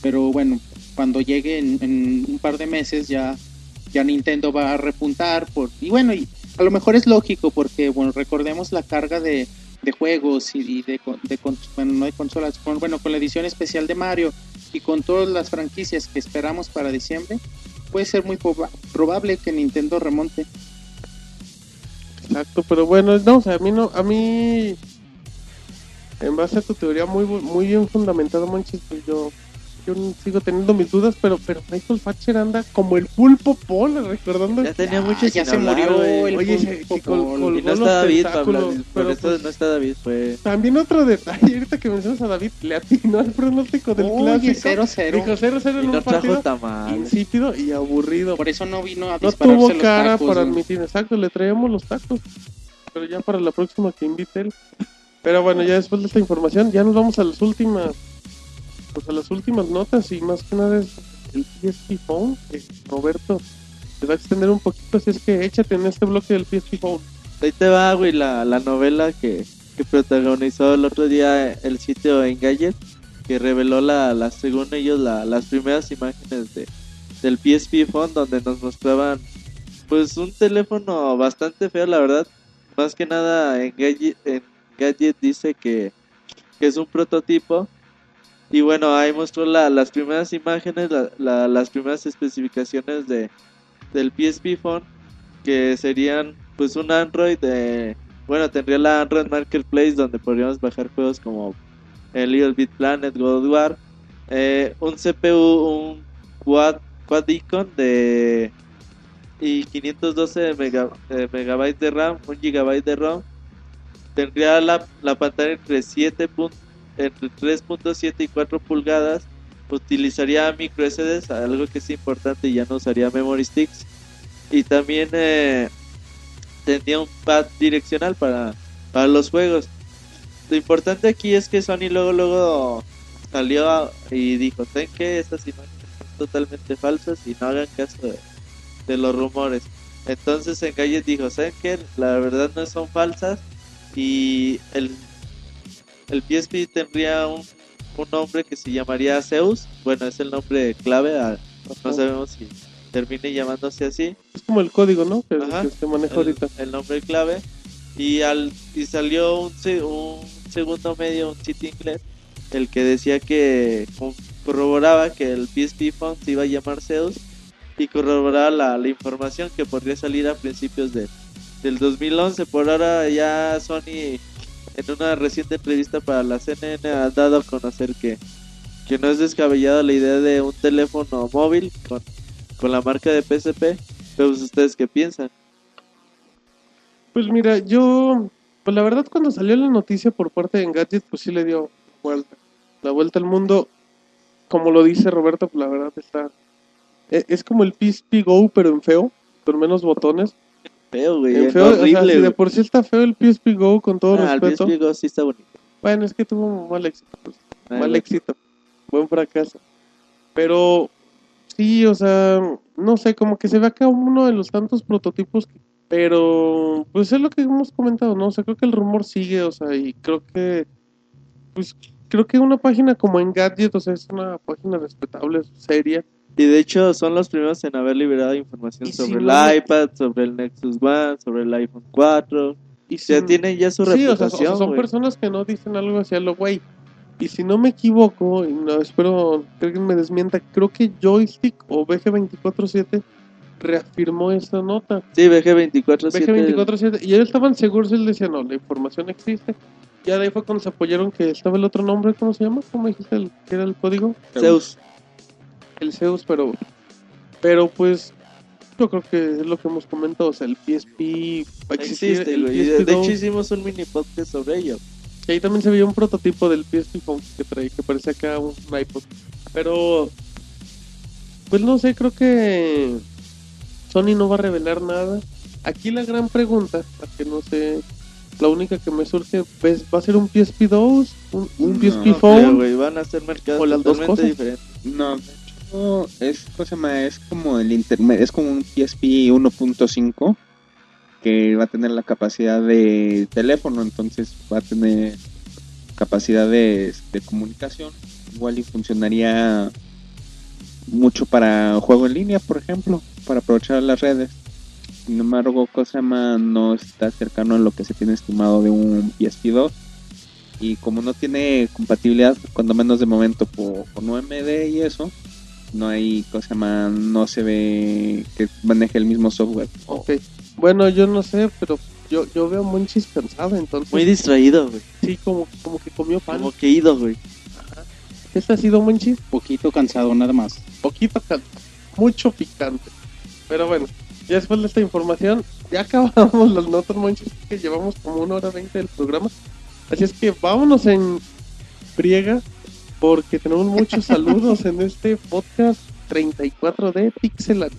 pero bueno, cuando llegue en, en un par de meses ya, ya Nintendo va a repuntar, por, y bueno, y a lo mejor es lógico porque, bueno, recordemos la carga de, juegos y, de, de bueno, no de consolas, con, bueno, con la edición especial de Mario y con todas las franquicias que esperamos para diciembre, puede ser muy proba- probable que Nintendo remonte. Exacto, pero bueno, no, o sea, a mí no, a mí, en base a tu teoría muy, muy bien fundamentada, Monchis, pues yo, yo sigo teniendo mis dudas, pero, pero Michael Thatcher anda como el pulpo Paul, recordando Ya tenía Ah, mucho ya sin se hablar, murió el Oye, pulpo col- Paul. colgó Y no está David, Pablo. Pero eso pues- no está David, fue. También otro detalle, ahorita que mencionas a David, le atinó al pronóstico del Oye, clásico. 0-0. Dijo 0-0 Y en no un partido insípido y aburrido. Por eso no vino a No dispararse tuvo los cara tacos, para admitir, exacto, le traemos los tacos. Pero ya para la próxima que invite él. Pero bueno, ya después de esta información, ya nos vamos a las últimas, pues a las últimas notas y más que nada es el PSP Phone, que Roberto te va a extender un poquito, así es que échate en este bloque del PSP Phone. Ahí te va, güey, la, la novela que, que protagonizó el otro día el sitio Engadget. que reveló la, la según ellos la- las primeras imágenes de, del PSP Phone donde nos mostraban pues un teléfono bastante feo la verdad más que nada en Gadget, en Gadget dice que, que es un prototipo y bueno ahí mostró la- las primeras imágenes la- la- las primeras especificaciones de del PSP Phone que serían pues un Android de bueno tendría la Android Marketplace donde podríamos bajar juegos como el Little Big Planet, God eh, un CPU, un quad, quad icon de y 512 mega- eh, megabytes de RAM, 1 gigabyte de ROM. Tendría la, la pantalla entre 7 pun- entre 3.7 y 4 pulgadas. Utilizaría micro SDs, algo que es importante y ya no usaría memory sticks. Y también eh, tendría un pad direccional para, para los juegos. Lo importante aquí es que Sony luego luego salió a- y dijo, ¿saben qué? Estas imágenes son totalmente falsas y no hagan caso de, los rumores. Entonces en Gadget dijo, ¿saben qué? La verdad no son falsas y el, el PSP tendría un, un nombre que se llamaría Zeus. Bueno, es el nombre clave, a- no sabemos si termine llamándose así. Es como el código, ¿no? Que, Ajá. que se maneja el, ahorita. el nombre clave y al y salió un, un segundo medio un sitio inglés el que decía que co- corroboraba que el PSP Phone se iba a llamar Zeus y corroboraba la, la información que podría salir a principios de, del 2011 por ahora ya Sony en una reciente entrevista para la CNN ha dado a conocer que que no es descabellada la idea de un teléfono móvil con, con la marca de PSP pero pues, ustedes qué piensan Pues mira, yo, pues la verdad cuando salió la noticia por parte de Engadget, pues sí le dio vuelta, la vuelta al mundo. Como lo dice Roberto, pues la verdad está, e- es como el PSP Go, pero en feo, con menos botones. Feo, güey. Es feo, o sea, horrible, si de por sí está feo el PSP Go, con todo Ah, el respeto. PSP Go sí está bonito. Bueno, es que tuvo mal éxito, pues, Ah, mal éxito, buen fracaso. Pero sí, o sea, no sé, como que se ve acá uno de los tantos prototipos, que- pero pues es lo que hemos comentado, ¿no? O sea, creo que el rumor sigue, o sea, y creo que, pues creo que una página como Engadget, o sea, es una página respetable, seria. Y de hecho son los primeros en haber liberado información sobre si el no- iPad, sobre el Nexus One, sobre el iPhone 4. Y si- tienen ya su Sí, o sea, o sea, reputación, son personas que no dicen algo hacia lo güey. Y si no me equivoco, y no, espero que alguien me desmienta, creo que Joystick o BG247 reafirmó esta nota. Sí, BG24 BG247, y ellos estaban seguros, él decía, no, la información existe. Ya de ahí fue cuando se apoyaron que estaba el otro nombre, ¿cómo se llama? ¿Cómo dijiste el, que era el código? Zeus. El Zeus, pero, pero pues yo creo que es lo que hemos comentado, o sea, el PSP Existe, el PSP de hecho hicimos un mini podcast sobre ello. y ahí también se veía un prototipo del PSP Phone que trae, que parece acá un iPod. Pero, pues no sé, creo que Sony no va a revelar nada. Aquí la gran pregunta, la que no sé, la única que me surge, pues, ¿va a ser un PSP 2? ¿Un, un No, PSP no Phone? güey, van a ser mercados O las dos totalmente cosas. diferentes. No, es, ¿cómo se llama? es como el intermedio, es como un PSP 1.5 que va a tener la capacidad de teléfono, entonces va a tener capacidad de, de comunicación. Igual y funcionaría mucho para juego en línea, por ejemplo, para aprovechar las redes. Sin embargo, cosa más no está cercano a lo que se tiene estimado de un PSP2 y como no tiene compatibilidad, cuando menos de momento con UMD y eso, no hay cosa más, no se ve que maneje el mismo software. Ok. Bueno, yo no sé, pero yo, yo veo a Monchis cansado, entonces Muy distraído, güey. sí, como, como que comió pan. Como que ido, güey. ¿Este ha sido Monchis? Poquito cansado nada más. poquito cal- mucho picante. Pero bueno, ya después de esta información, ya [laughs] acabamos las notas manches que llevamos como una hora veinte del programa. Así es que vámonos en friega, porque tenemos muchos [laughs] saludos en este podcast 34 de Pixelan.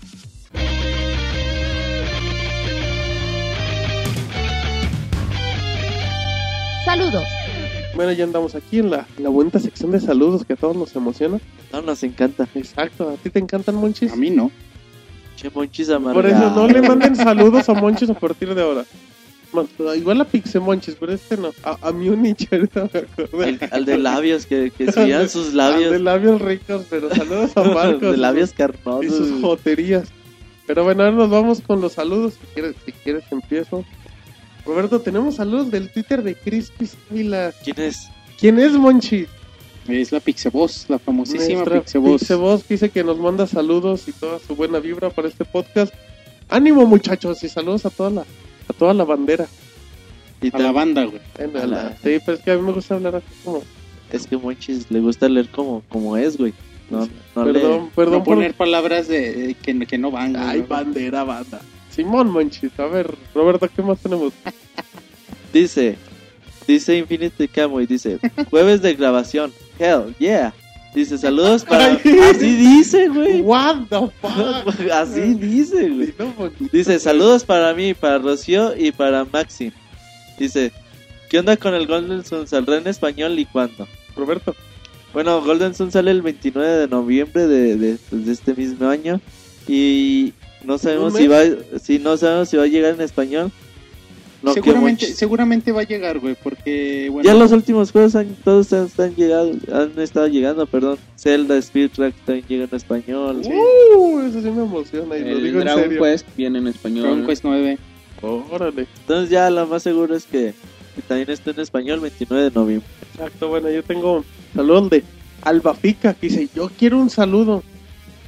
Saludos. Bueno, ya andamos aquí en la, en la bonita sección de saludos que a todos nos emociona. No, nos encanta. Exacto, ¿a ti te encantan Monchis? A mí no. Che, monchis Por amargados. eso no le manden [laughs] saludos a Monchis a partir de ahora. Igual a Pixemonchis, pero este no. A, a Munich, [laughs] ahorita me acordé. Al, al de labios, que, que sigan sus Al labios. de labios ricos, pero saludos a [laughs] Marcos. de labios y carnosos. sus güey. joterías. Pero bueno, ahora nos vamos con los saludos. Si quieres, si quieres empiezo. Roberto, tenemos saludos del Twitter de Crispy Ávila. ¿Quién es? ¿Quién es Monchi? Es la Pixeboss, la famosísima Pixeboss. Pixeboss que dice que nos manda saludos y toda su buena vibra para este podcast. Ánimo muchachos y saludos a toda la, a toda la bandera. Y A la banda, güey. La- la- Sí, pero es que a mí me gusta hablar así como... Es que Monchis le gusta leer como, como es, güey. No, no le- perdón, perdón No por... poner palabras de, que, que no van. güey. Ay, bandera, banda. Simón Monchis, a ver, Roberto, ¿qué más tenemos? [laughs] Dice, dice Infinity Camo y dice, jueves de grabación, hell yeah. Dice, saludos para... Así dice, güey. What the [laughs] fuck? Así dice, güey. Dice, saludos para mí, para Rocío y para Maxi. Dice, ¿qué onda con el Golden Sun? ¿Saldrá en español y cuándo? Roberto. Bueno, Golden Sun sale el 29 de noviembre de, de, de este mismo año y no sabemos ¿Un si va, si no sabemos si va a llegar en español. No, seguramente, seguramente va a llegar, güey, porque, bueno, ya los últimos juegos han, todos han, están llegado, han estado llegando, perdón. Zelda, Spirit Track también llega en español. Uh, eso sí me emociona y lo El digo en Dragon serio. Quest viene en español. Dragon Quest 9. Órale. Entonces ya lo más seguro es que, que también esté en español 29 de noviembre. Exacto, bueno, yo tengo saludos de Albafica que dice, yo quiero un saludo.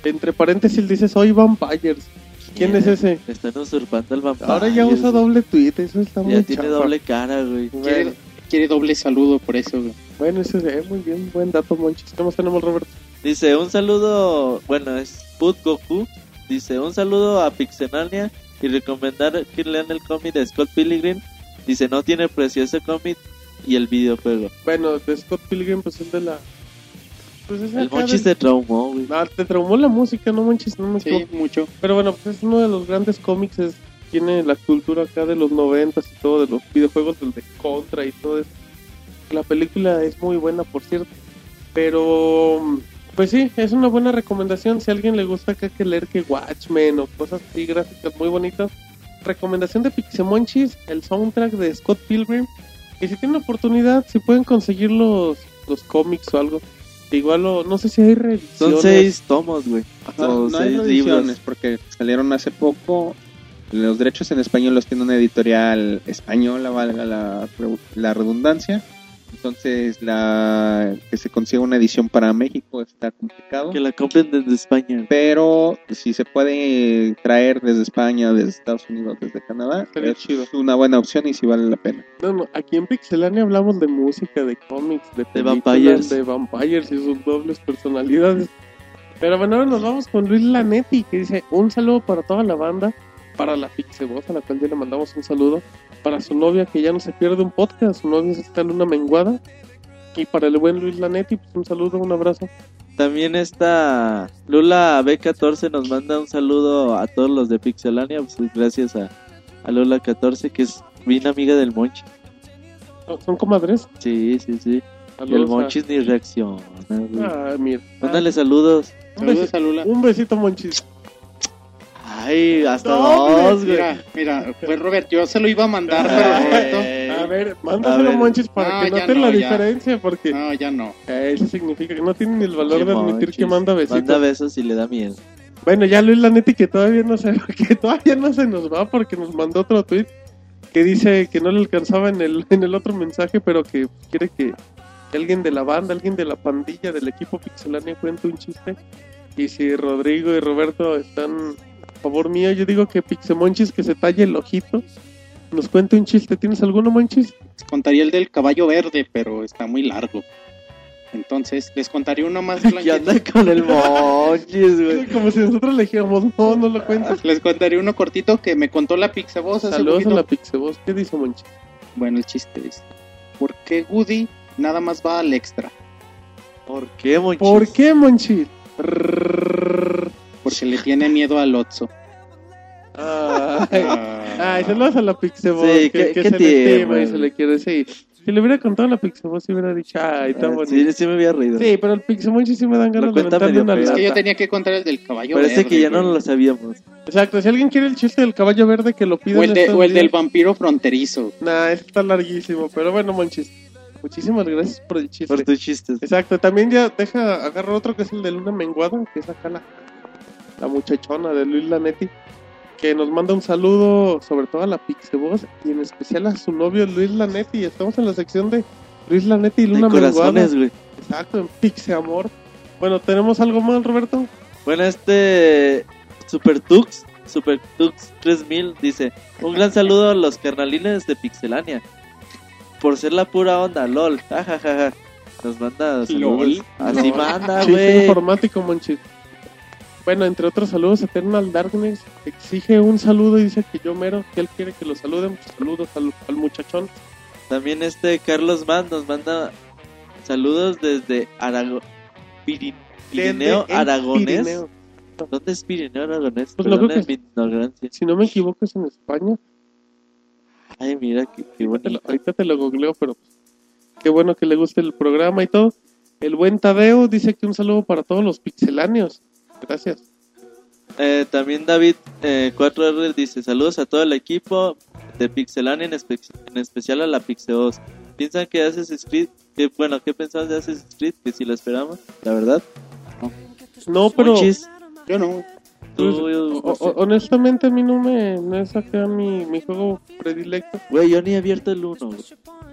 Entre paréntesis dice, soy Vampires. ¿Quién es ese? Están usurpando el vampiro. Ahora ya usa doble tweet, eso está Ya muy tiene chafa. doble cara, güey. Bueno, Quiere, quiere doble saludo por eso, güey. bueno, ese es muy bien, buen dato, Monchis. ¿Cómo tenemos, Roberto? Dice, un saludo, bueno, es Put Goku. Dice, un saludo a Pixelania y recomendar que lean el cómic de Scott Pilgrim. Dice, no tiene precio ese cómic y el videojuego. Bueno, de Scott Pilgrim, pues es de la... Pues es El Monchis del- se traumó, güey. Ah, te traumó la música, no manches, no me Sí, mucho. Pero bueno, pues es uno de los grandes cómics, es- tiene la cultura acá de los noventas y todo, de los videojuegos del de Contra y todo eso. La película es muy buena, por cierto. Pero, pues sí, es una buena recomendación. Si a alguien le gusta acá que leer que Watchmen o cosas así gráficas muy bonitas. Recomendación de Pixemonchis, el soundtrack de Scott Pilgrim. Y si tienen oportunidad, si pueden conseguir los, los cómics o algo. Igual, lo- no sé si hay reediciones. Son seis tomos, güey. No, Son no hay porque salieron hace poco. Los derechos en español los tiene una editorial española, valga la, la redundancia. Entonces, la que se consiga una edición para México está complicado. Que la compren desde España. Pero si se puede traer desde España, desde Estados Unidos, desde Canadá, es chido. una buena opción y sí vale la pena. No, no, aquí en Pixelania hablamos de música, de cómics, de, películas, vampires. de vampires y sus dobles personalidades. Pero bueno, ahora nos vamos con Luis Lanetti, que dice un saludo para toda la banda, para la Pixeboss, a la cual ya le mandamos un saludo, para su novia que ya no se pierde un podcast, su novia está en una menguada, y para el buen Luis Lanetti, pues un saludo, un abrazo. También está Lula B14 nos manda un saludo a todos los de Pixelania. Pues, gracias a, a Lula 14 que es bien amiga del Monchi. ¿Son comadres? Sí, sí, sí. Y el Saludos a- Monchis ni reacciona. güey. Ah, mira. Mándale saludos. un, Saludos besito, a Lula. un besito, Monchis. Ay, hasta No, dos, güey. Mira, mira, pues Robert, yo se lo iba a mandar, pero Roberto. A ver, mándaselo. Monchis, para No, que noten no, la ya. diferencia, porque... No, ya no. Eh, Eso significa que no tiene ni el valor de admitir que manda besitos. Manda besos y le da miel. Bueno, ya Luis Lanetti que todavía no se [laughs] que todavía no se nos va porque nos mandó otro tweet que dice que no le alcanzaba en el en el otro mensaje, pero que quiere que alguien de la banda, alguien de la pandilla del equipo Pixelania cuente un chiste. Y si Rodrigo y Roberto están favor mío, yo digo que Pixemonchis que se talle el ojito. Nos cuente un chiste. ¿Tienes alguno, Monchis? Contaría el del caballo verde, pero está muy largo. Entonces, les contaría uno más ¿Qué [laughs] blanquito. anda con el Monchis, güey? Como si nosotros le dijéramos, no, no lo cuentes. Les contaría uno cortito que me contó la Pixaboss hace Saludos a la Pixeboss. ¿Qué dice Monchis? Bueno, el chiste es: ¿Por qué Woody nada más va al extra? ¿Por qué, Monchis? ¿Por qué, Monchis? Porque le tiene miedo al Otso. Ay, Ah, ay, saludos a la Pixeboss. Sí, que, ¿qué- que qué se le estima y se le quiere. Sí. Si le hubiera contado a la Pixeboss, sí hubiera dicho, ay, está Ah, bonito. sí, sí me había reído. Sí, pero el Pixemonchis sí me dan ganas de una. Es que yo tenía que contar el del caballo Parece verde. que ya no lo sabíamos. Exacto, si alguien quiere el chiste del caballo verde, que lo pida. O el, de- o el del vampiro fronterizo. Nah, ese está larguísimo, pero bueno, Monchis. Muchísimas gracias por el chiste. Por tus chistes. Exacto, también ya deja, agarra otro que es el de Luna Menguada, que es acá la, la muchachona de Luis Lanetti, que nos manda un saludo sobre todo a la Pixeboss y en especial a su novio Luis Lanetti. Estamos en la sección de Luis Lanetti y Luna Menguada. corazones, güey. Exacto, en Pixe Amor. Bueno, ¿tenemos algo más, Roberto? Bueno, este Super Tux, Super Tux 3000 dice, un gran saludo a los carnalines de Pixelania. Por ser la pura onda, lol. jajajaja. Nos manda saludos. Lol. Así No. manda, güey. informático, Monchis. Bueno, entre otros saludos, Eternal Darkness exige un saludo y dice que yo mero, que él quiere que lo saluden. Pues, saludos al, al muchachón. También este Carlos Mann nos manda saludos desde Arago... Piri- Pirineo Desde Aragonés. Pirineo. ¿Dónde es Pirineo Aragonés? Pues no creo Perdone que- mi ignorancia. Si no me equivoco, es en España. Ay, mira, qué, qué bonito. ahorita te lo googleo, pero pues, qué bueno que le guste el programa y todo. El buen Tadeo dice que un saludo para todos los pixeláneos. Gracias. Eh, también David eh, 4R dice saludos a todo el equipo de Pixelania, en, espe- en especial a la Pixeos. ¿Piensan que Assassin's Creed? Que, bueno, ¿qué pensamos de Assassin's Creed? Que si lo esperamos, la verdad. No, pero Monchis, Yo no. pues, tú, o- o- honestamente a mí no me no es acá mi, mi juego predilecto. güey, yo ni he abierto el 1.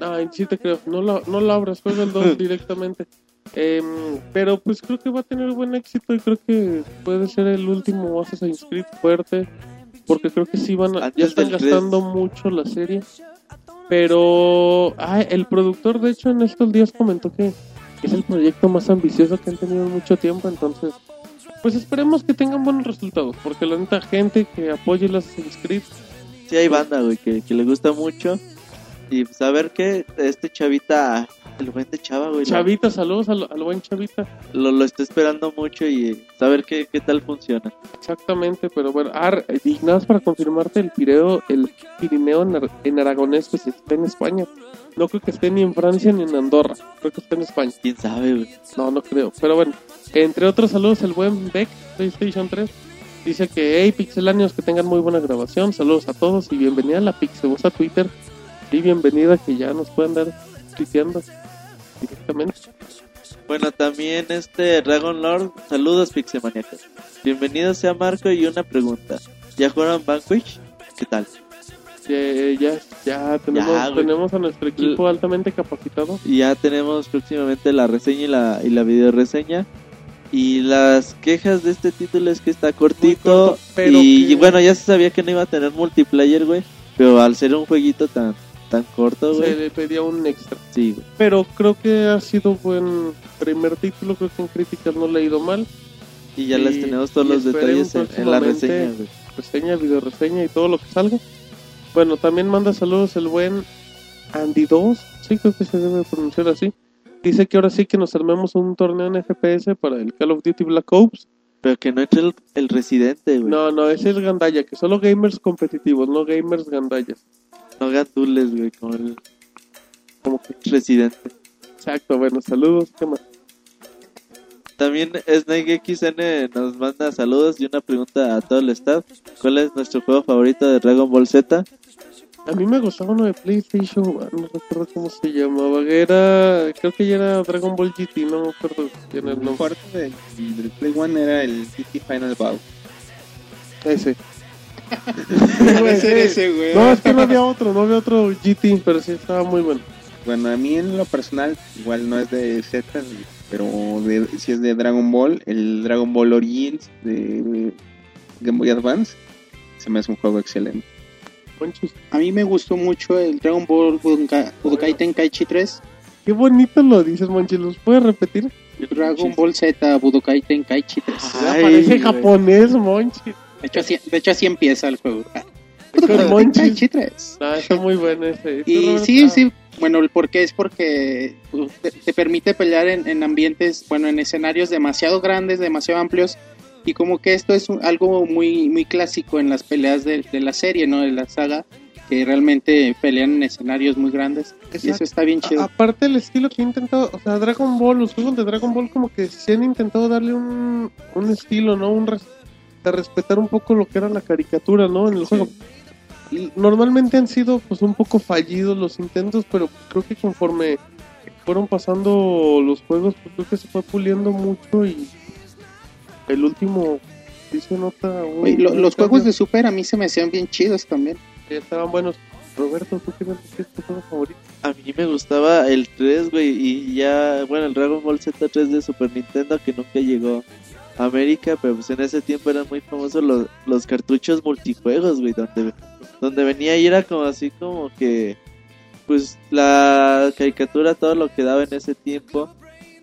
Ay, sí te creo. No lo, no lo abras, juega el 2 [laughs] directamente. Em, pero pues creo que va a tener buen éxito y creo que puede ser el último Assassin's Creed fuerte. Porque creo que sí van a, ya están gastando mucho la serie. Pero el productor de hecho en estos días comentó que es el proyecto más ambicioso que han tenido en mucho tiempo. Entonces, pues esperemos que tengan buenos resultados. Porque la neta gente que apoye las Assassin's Creed Sí, hay banda, güey, que, que le gusta mucho. Y pues a ver qué, este chavita, el buen de chava, güey, Chavita, saludos al, al buen Chavita. lo, lo está esperando mucho y saber qué, qué tal funciona. Exactamente, pero bueno, ar, y nada más para confirmarte, el Pireo, el Pirineo en, Ar- en aragonés, pues está en España. No creo que esté ni en Francia ni en Andorra, creo que está en España. ¿Quién sabe, güey? No, no creo, pero bueno, entre otros saludos, el buen Beck, PlayStation 3, dice que, hey, pixelanios, que tengan muy buena grabación, saludos a todos y bienvenida a la Pixelboss a Twitter y bienvenida que ya nos puedan dar tuiteando directamente. Bueno, también este Dragon Lord, saludos pixemaniacos. Bienvenido sea Marco y una pregunta. ¿Ya jugaron Vanquish? ¿Qué tal? Ya, ya, ya tenemos, Ya, tenemos a nuestro equipo altamente capacitado. Y ya tenemos próximamente la reseña y la, y la video reseña. Y las quejas de este título es que está cortito. corto, pero y, que- y bueno, ya se sabía que no iba a tener multiplayer, güey. Pero al ser un jueguito tan, tan corto, Se güey. le pedía un extra. Sí, güey. Pero creo que ha sido buen primer título, creo que en críticas no le ha ido mal. Y ya Y- les tenemos todos los detalles en, en la reseña, güey. Reseña, video reseña y todo lo que salga. Bueno, también manda saludos el buen Andy 2, sí creo que se debe pronunciar así. Dice que ahora sí que nos armemos un torneo en FPS para el Call of Duty Black Ops. Pero que no entre el, el residente, güey. No, No, ese es Gandaya, que solo gamers competitivos, no gamers Gandayas. Gandules, güey, como el Como que, residente. exacto, bueno, saludos, ¿qué más? También Snake XN nos manda saludos y una pregunta a todo el staff. ¿Cuál es nuestro juego favorito de Dragon Ball Z? A mí me gustaba uno de PlayStation, no recuerdo cómo se llamaba. Era, creo que ya era Dragon Ball GT, no me acuerdo quién era el nombre. del, del Play One era el GT Final Bout. Ese. Debe ser ese, güey. No, es que no había otro, no había otro GT, pero sí estaba muy bueno. Bueno, a mí en lo personal, igual no es de Z, pero de, si es de Dragon Ball, el Dragon Ball Origins de Game Boy Advance, se me hace un juego excelente. A mí me gustó mucho el Dragon Ball Budokai, Tenkaichi 3. Qué bonito lo dices, Monchi, ¿los puedes repetir? Dragon Ball Z Budokai Tenkaichi 3. Ya Ay, parece japonés, Monchi. De hecho, así, de hecho, así empieza el juego. Ah. Tenkaichi 3. Ah, está muy bueno ese. ¿Tú, Y sí, Ah, sí, bueno, el por qué es porque pues, te, te permite pelear en, en ambientes, bueno, en escenarios demasiado grandes, demasiado amplios, y como que esto es un- algo muy, muy clásico en las peleas de, de la serie, ¿no? De la saga, que realmente pelean en escenarios muy grandes, y Exacto. eso está bien A- chido. Aparte el estilo que he intentado, o sea, Dragon Ball, los juegos de Dragon Ball como que se han intentado darle un, un estilo, ¿no? Un res- de respetar un poco lo que era la caricatura, ¿no? En el juego. Y normalmente han sido pues un poco fallidos los intentos, pero creo que conforme fueron pasando los juegos, pues creo que se fue puliendo mucho y el último sí se nota un- Oye, lo- un los juegos de Super a mí se me hacían bien chidos también. Ya estaban buenos. Roberto, ¿tú qué qué es tu juego favorito? A mí me gustaba el 3, güey, y ya, bueno, el Dragon Ball Z3 de Super Nintendo que nunca llegó a América, pero pues en ese tiempo eran muy famosos los, los cartuchos multijuegos, güey, donde, donde venía y era como así como que, pues la caricatura, todo lo que daba en ese tiempo,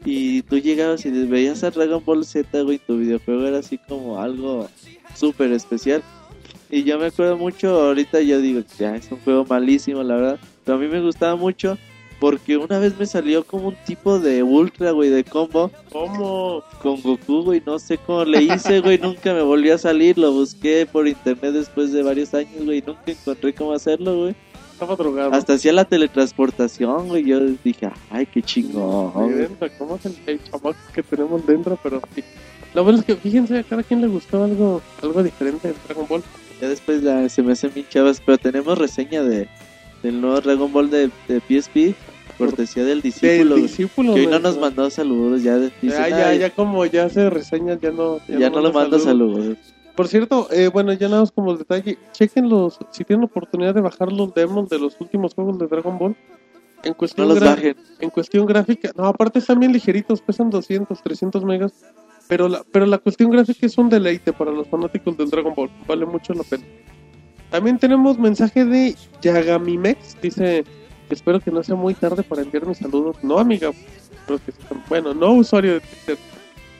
y tú llegabas y veías a Dragon Ball Z, güey, tu videojuego era así como algo súper especial. Y yo me acuerdo mucho, ahorita yo digo, ya es un juego malísimo, la verdad. Pero a mí me gustaba mucho porque una vez me salió como un tipo de ultra, güey, de combo ¿Cómo? con Goku, güey. No sé cómo le hice, [laughs] güey. nunca me volvió a salir. Lo busqué por internet después de varios años, güey. Nunca encontré cómo hacerlo, güey. Estaba drogado. Hasta hacía la teletransportación, güey. Yo dije, ay, qué chingón. Dentro, ¿Cómo es el, el chamaco que tenemos dentro? Pero sí. Lo bueno es que fíjense, a cada quien le gustó algo, algo diferente en Dragon Ball. Ya después la- se me hacen bien chavas. Pero tenemos reseña de del nuevo Dragon Ball de, de PSP. Cortesía del discípulo, Del güey. discípulo. Que hoy no nos mandó saludos. Ya, dice, Ya, ya, "Ay, ya como ya se reseña, ya no. ya no lo manda saludos. Por cierto, eh, bueno, ya nada más como el detalle, chequen los, si tienen oportunidad de bajar los demos de los últimos juegos de Dragon Ball. En No cuestión, en cuestión gráfica, no, aparte están bien ligeritos, pesan 200, 300 megas, pero la, pero la cuestión gráfica es un deleite para los fanáticos del Dragon Ball, vale mucho la pena. También tenemos mensaje de Yagamimex, dice, espero que no sea muy tarde para enviar mis saludos, no amiga, pero que sea- bueno, no usuario de Twitter,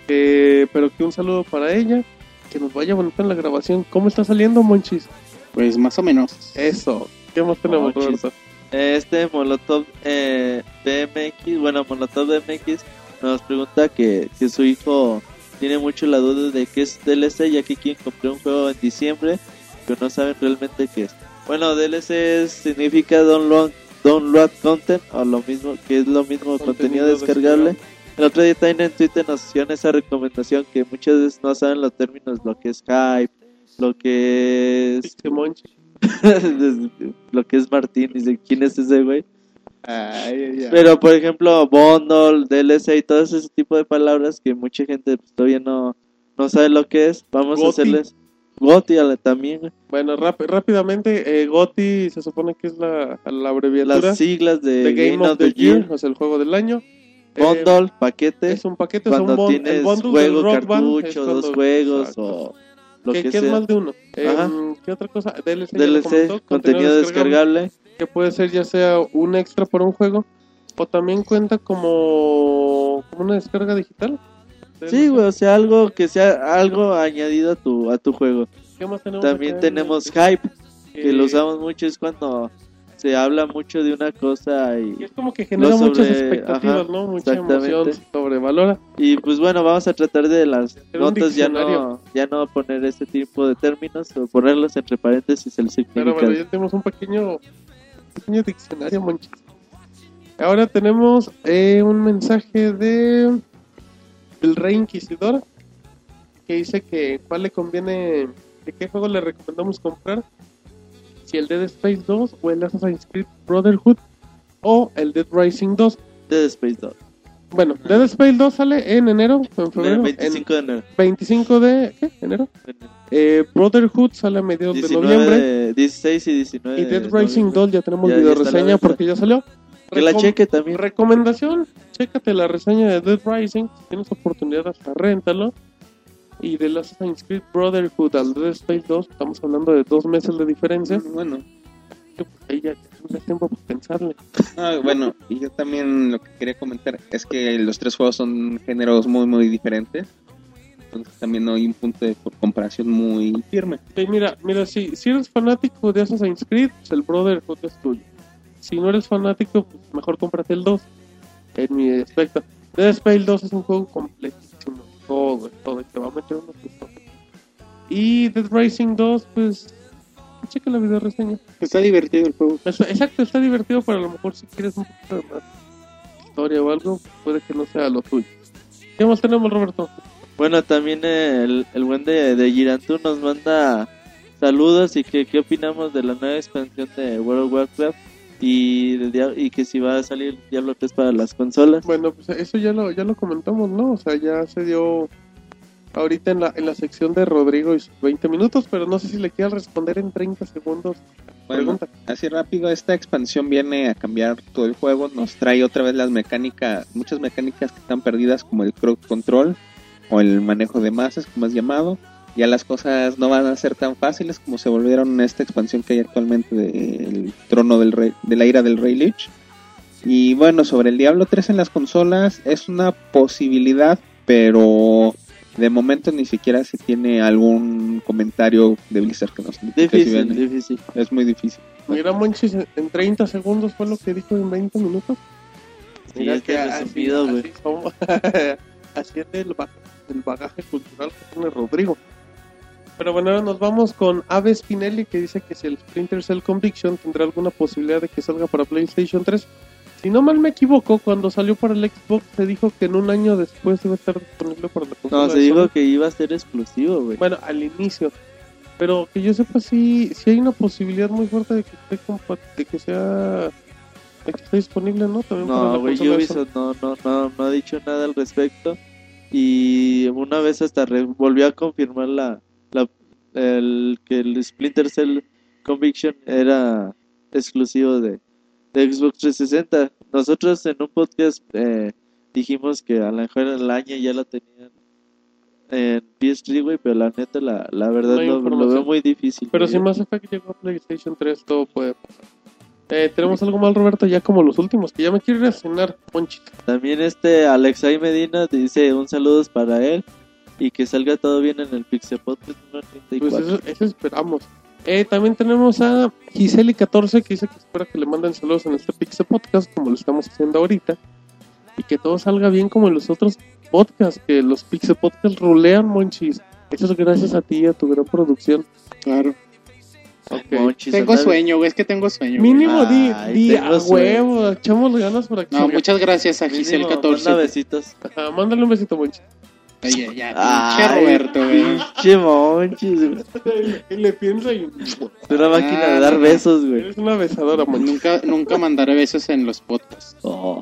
eh, pero que un saludo para ella, que nos vaya bonito en la grabación. ¿Cómo está saliendo, Monchis? Pues más o menos. Eso, ¿qué más tenemos. Roberto? Este Molotov eh, BMX, bueno, Molotov BMX nos pregunta que, que su hijo tiene mucho la duda de qué es DLC, ya que quien compró un juego en diciembre, pero no saben realmente qué es. Bueno, DLC significa download, download content, o lo mismo, que es lo mismo Contenido contenido descargable. El otro día también en Twitter nos hicieron esa recomendación que muchas veces no saben los términos, lo que es hype, lo que es [laughs] lo que es Martín, dice, ¿quién es ese güey? Ay, ay, ay. Pero, por ejemplo, bundle, DLC y todo ese tipo de palabras que mucha gente todavía no, no sabe lo que es, vamos a hacerles... La- también, güey. Bueno, rápidamente, eh, GOTY se supone que es la, la abreviatura las siglas de, de Game, of the Year, o sea, el juego del año. Eh, Bundle, paquete, es un paquete, es un cuando el tienes bundle juego, Rock Band es cartucho, cuando- dos juegos Exacto. o lo que, que, que es sea. más de uno. Eh, Ajá. ¿Qué otra cosa? DLC, DLC, comentó, contenido descargable. Que puede ser ya sea un extra por un juego o también cuenta como, como una descarga digital. Sí, güey, o sea, algo que sea algo añadido a tu, a tu juego. ¿Qué más tenemos También tenemos este? hype, que Eh, lo usamos mucho, es cuando se habla mucho de una cosa y, Y es como que genera No sobre- muchas expectativas, ajá, ¿no? Mucha emoción, sobrevalora. y pues bueno, vamos a tratar de las notas ya no, ya no poner este tipo de términos o ponerlos entre paréntesis el Pero significado. bueno, ya tenemos un pequeño, pequeño diccionario, monchis. Ahora tenemos eh, un mensaje de del Rey Inquisidor que dice que cuál le conviene, de qué juego le recomendamos comprar, si el Dead Space 2 o el Assassin's Creed Brotherhood o el Dead Rising 2. Dead Space 2. Bueno, Dead Space 2 sale en enero, en febrero, el 25 de enero. en 25 de ¿qué? enero. Eh, Brotherhood sale a mediados de 19 noviembre. de- 16 y 19 Y de Dead Rising noviembre. 2 ya tenemos Ya- ya video está a la reseña porque ya salió. Que la cheque también. Recomendación, chécate la reseña de Dead Rising, si tienes oportunidad hasta réntalo. Y de Assassin's Creed Brotherhood al Dead Space 2, estamos hablando de dos meses de diferencia. Bueno, que, pues, ahí ya tienes tiempo para pensarle. Ah, bueno, y yo también lo que quería comentar es que los tres juegos son géneros muy, muy diferentes. Entonces también no hay un punto de comparación muy firme. Sí, mira, mira, si, si eres fanático de Assassin's Creed, pues el Brotherhood es tuyo. Si no eres fanático, pues mejor cómprate el 2. En mi aspecto. Dead Space 2 es un juego completísimo. Todo, todo. Y te va a meter unos gustos. Y Dead Racing 2, pues. Checa la video reseña. Está divertido el juego. Exacto, está divertido, pero a lo mejor si quieres un poquito de más historia o algo, puede que no sea lo tuyo. ¿Qué más tenemos, Roberto? Bueno, también el, el buen de, de Girantú nos manda saludos y que qué opinamos de la nueva expansión de World of Warcraft y, de Dia- y que si va a salir Diablo 3 para las consolas. Bueno, pues eso ya lo, ya lo comentamos, ¿no? O sea, ya se dio ahorita en la, en la sección de Rodrigo y sus 20 minutos, pero no sé si le quieras responder en 30 segundos. Bueno, Pregunta. así rápido, esta expansión viene a cambiar todo el juego, nos trae otra vez las mecánicas, muchas mecánicas que están perdidas como el crowd control o el manejo de masas, como es llamado. Ya las cosas no van a ser tan fáciles como se volvieron en esta expansión que hay actualmente del trono del rey, de la ira del rey Lich. Y bueno, sobre el Diablo 3 en las consolas es una posibilidad, pero de momento ni siquiera se tiene algún comentario de Blizzard que nos Difícil, viene. difícil. Es muy difícil. Mira, Monchis, en 30 segundos fue lo que dijo en 20 minutos. Sí, Mira este que resumido, así, güey. [laughs] así es el, ba- el bagaje cultural que tiene Rodrigo. Pero bueno, ahora nos vamos con Ave Spinelli que dice que si el Splinter Cell Conviction tendrá alguna posibilidad de que salga para PlayStation 3. Si no mal me equivoco, cuando salió para el Xbox se dijo que en un año después iba a estar disponible para la consola. No, se dijo que iba a ser exclusivo, güey. Bueno, al inicio. Pero que yo sepa, sí, sí hay una posibilidad muy fuerte de que esté de que sea de que esté disponible, ¿no? También No, güey. Ubisoft no, no, no, no ha dicho nada al respecto. Y una vez hasta volvió a confirmar la el, que el Splinter Cell Conviction era exclusivo de, de Xbox 360. Nosotros en un podcast eh, dijimos que a lo mejor el año ya la tenían en PS3, güey, pero la neta, la, la verdad No lo, lo veo muy difícil. Pero si Mass Effect llegó a PlayStation 3, todo puede pasar. Eh, tenemos algo mal, Roberto, ya como los últimos, que ya me quiero ir a cenar, Ponchito. También este Alexei Medina dice un saludo para él y que salga todo bien en el Pixel Podcast Pues 34. eso, eso esperamos. Eh, también tenemos a Giseli14 que dice que espera que le manden saludos en este Pixel Podcast, como lo estamos haciendo ahorita. Y que todo salga bien como en los otros podcasts, que los Pixel Podcast rulean, Monchis. Eso es gracias a ti y a tu gran producción. Claro. Monchis, Tengo sueño, güey, es que tengo sueño. güey. Mínimo di, Ay, di a huevo, echamos ganas por aquí. No, muchas gracias a mínimo, Giselle manda 14. besitos. Ajá, mándale un besito, Monchis. Oye, ya, pinche Roberto, güey. Pinche Monchis, güey. [laughs] le piensa y... Es una máquina Ah, de dar no. besos, güey. Eres una besadora, Monchis. Nunca, nunca mandaré besos en los podcasts.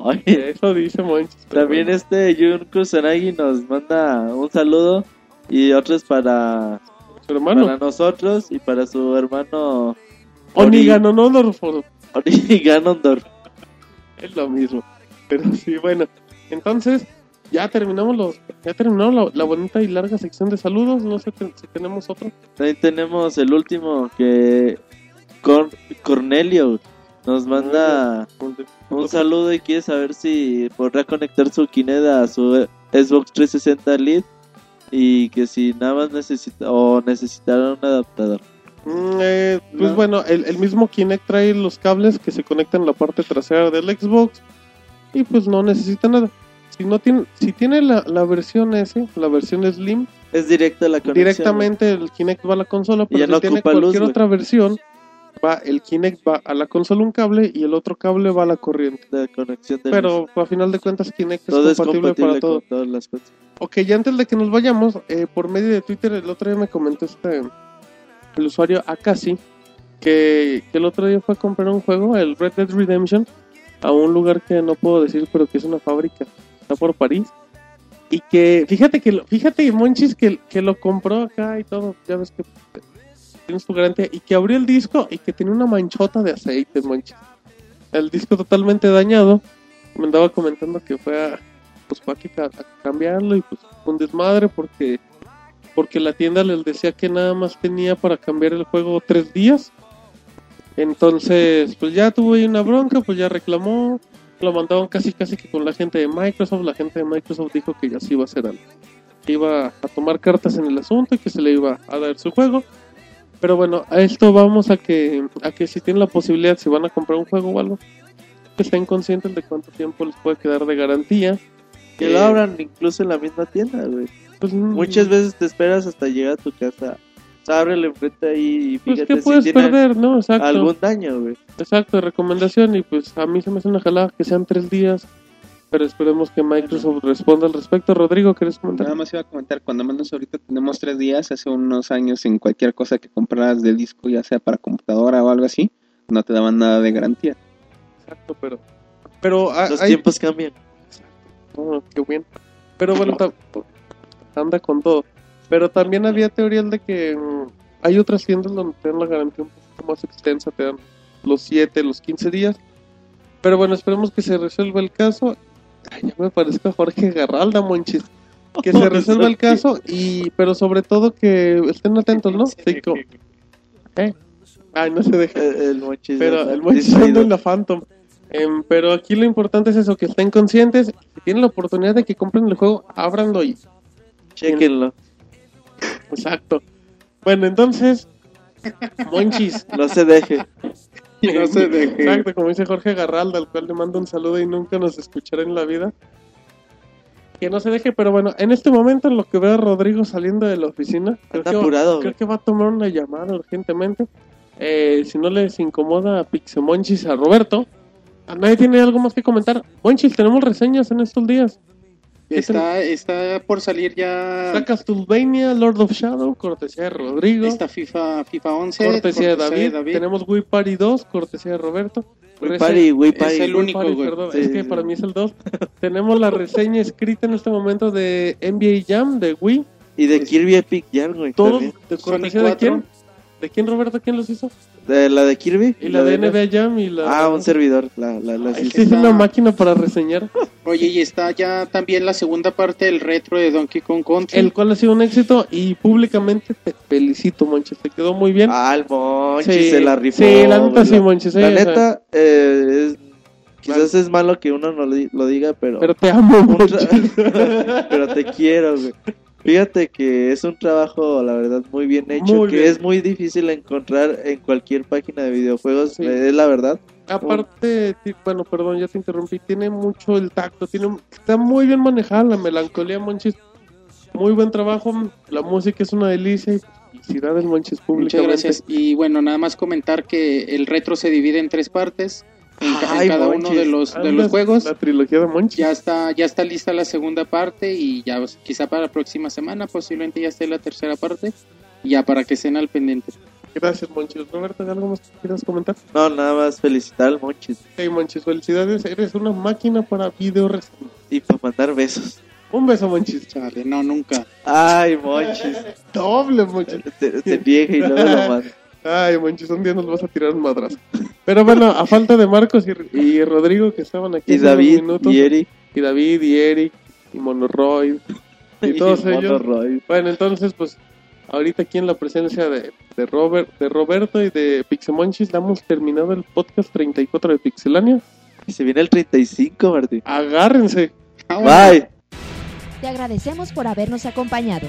Ay. Eso dice Monchis. También bueno. este Jun Kusanagi nos manda un saludo y otros para, Su hermano. para nosotros y para su hermano Oniganonodorfo. Ori Ganondorf. Es lo mismo. Pero sí, bueno. Entonces, ya terminamos los, ya terminamos la, la bonita y larga sección de saludos. No sé te- si tenemos otro. También tenemos el último que Cor- Cornelio nos manda un saludo y quiere saber si podrá conectar su Kinect a su Xbox 360 Lite y que si nada más necesita o necesitará un adaptador. Mm, eh, pues No. bueno, el, el mismo Kinect trae los cables que se conectan en la parte trasera del Xbox y pues no necesita nada. Si no tiene, si tiene la, la versión S, la versión Slim, Es directa la conexión. directamente el Kinect va a la consola, pero ya si no tiene luz, cualquier otra versión, va el Kinect va a la consola un cable y el otro cable va a la corriente. de conexión de Pero a final de cuentas Kinect es todo es compatible, compatible para todo. todas las cosas. Ok, ya antes de que nos vayamos, eh, por medio de Twitter, el otro día me comentó este el usuario Akasi que, que el otro día fue a comprar un juego, el Red Dead Redemption, a un lugar que no puedo decir, pero que es una fábrica, está por París. Y que, fíjate que, lo- fíjate, Monchis, que, que lo compró acá y todo, ya ves que tienes tu garantía, y que abrió el disco y que tenía una manchota de aceite, Monchis. El disco totalmente dañado. Me andaba comentando que fue a, pues fue a, a cambiarlo y pues un desmadre porque porque la tienda les decía que nada más tenía para cambiar el juego tres días entonces pues ya tuvo ahí una bronca pues ya reclamó lo mandaban casi casi que con la gente de Microsoft la gente de Microsoft dijo que ya se iba a hacer algo que iba a tomar cartas en el asunto y que se le iba a dar su juego pero bueno a esto vamos a que a que si tienen la posibilidad si van a comprar un juego o algo que estén conscientes de cuánto tiempo les puede quedar de garantía Que Eh, lo abran incluso en la misma tienda, güey. pues, Muchas veces te esperas hasta llegar a tu casa. Ábrele enfrente ahí y pues fíjate que si puedes tiene perder, ¿no? Exacto. algún daño, güey. Exacto, recomendación y pues a mí se me hace una jalada que sean tres días pero esperemos que Microsoft responda al respecto. Rodrigo, ¿quieres comentar? Nada más iba a comentar, cuando menos ahorita tenemos tres días, hace unos años en cualquier cosa que compraras de disco, ya sea para computadora o algo así, no te daban nada de garantía. Exacto, pero... Pero Los hay- tiempos cambian. Oh, qué bien. Pero bueno, anda con todo. Pero también había teorías de que mm, hay otras tiendas donde te dan la garantía un poco más extensa, te dan los 7, los 15 días. Pero bueno, esperemos que se resuelva el caso. Ay, ya me parezco a Jorge Garralda, monchis. Que se [laughs] resuelva el caso y, pero sobre todo que estén atentos, ¿no? Sí, como- ¿Eh? Ay, no se deja. El, el monchis Pero el distraído. anda en la Phantom. Em, pero aquí lo importante es eso, que estén conscientes. Si tienen la oportunidad de que compren el juego, ábranlo y... Chéquenlo. Exacto. Bueno, entonces... Monchis. [laughs] No se deje. [laughs] No se deje. Exacto, como dice Jorge Garralda, al cual le mando un saludo y nunca nos escuchará en la vida. Que no se deje, pero bueno, en este momento en lo que veo a Rodrigo saliendo de la oficina, creo, Anda que, va- apurado, creo que va a tomar una llamada urgentemente. Eh, si no les incomoda a Pixemonchis a Roberto, ¿a nadie tiene algo más que comentar? Monchis, tenemos reseñas en estos días. Está, está por salir ya Está Castlevania, Lord of Shadow, cortesía de Rodrigo, esta FIFA, FIFA 11. cortesía, de David. Tenemos Wii Party 2, cortesía de Roberto. Wii Party, Wii Es Party. el Wii único, Party, güey. perdón, Sí, es que sí. para mí es el 2. [laughs] Tenemos la reseña escrita en este momento de NBA Jam, de Wii. Y de Kirby Epic Yarn, güey. Todos de cortesía de 4. quién? ¿De quién, Roberto? ¿Quién los hizo? De la de Kirby. Y la de NBA Jam y la... Ah, un servidor. La, la, la, Ay, sí. es una máquina para reseñar. [laughs] Oye, y está ya también la segunda parte del retro de Donkey Kong Country. El cual ha sido un éxito y públicamente te felicito, Monches. Te quedó muy bien. Ah, el Monchis Sí, se la rifó. sí, la neta sí, Monchis, La neta, eh, es- quizás es malo que uno no lo, di- lo diga, pero... Pero te amo, Monches. tra- [laughs] pero te quiero, güey. Fíjate que es un trabajo, la verdad, muy bien hecho, Muy que bien. es muy difícil encontrar en cualquier página de videojuegos, Sí. eh, es la verdad. Aparte, bueno, perdón, ya te interrumpí. Tiene mucho el tacto, tiene, está muy bien manejada la melancolía, Monchis. Muy buen trabajo. La música es una delicia. y Felicidades, Monchis, Muchas públicamente. gracias. Y bueno, nada más comentar que el retro se divide en tres partes. En, cada uno de los, de los juegos. La trilogía de Monchis. Ya está, ya está lista la segunda parte y ya pues, quizá para la próxima semana posiblemente ya esté la tercera parte. Ya para que estén al pendiente. Gracias, Monchis. Roberto, ¿algo más que quieras comentar? No, nada más felicitar al Monchis Hey, Monchis, felicidades. Eres una máquina para video reseña. y para mandar besos. Un beso, Monchis. Chale, no, nunca. Ay, Monchis. [laughs] Doble, Monchis. Se niega y luego lo manda. Ay, Monchis, un día nos vas a tirar un madrazo. Pero bueno, a falta de Marcos y, y Rodrigo que estaban aquí Y hace unos David minutos, y Eric. y David y Eric y Monoroid [laughs] y todos ellos. Monoroid. Bueno, entonces, pues, ahorita aquí en la presencia de, de, Robert, de Roberto y de Pixemonchis, damos terminado el podcast 34 de Pixelania. Y se viene el 35, Martín. Agárrense. Bye. Te agradecemos por habernos acompañado.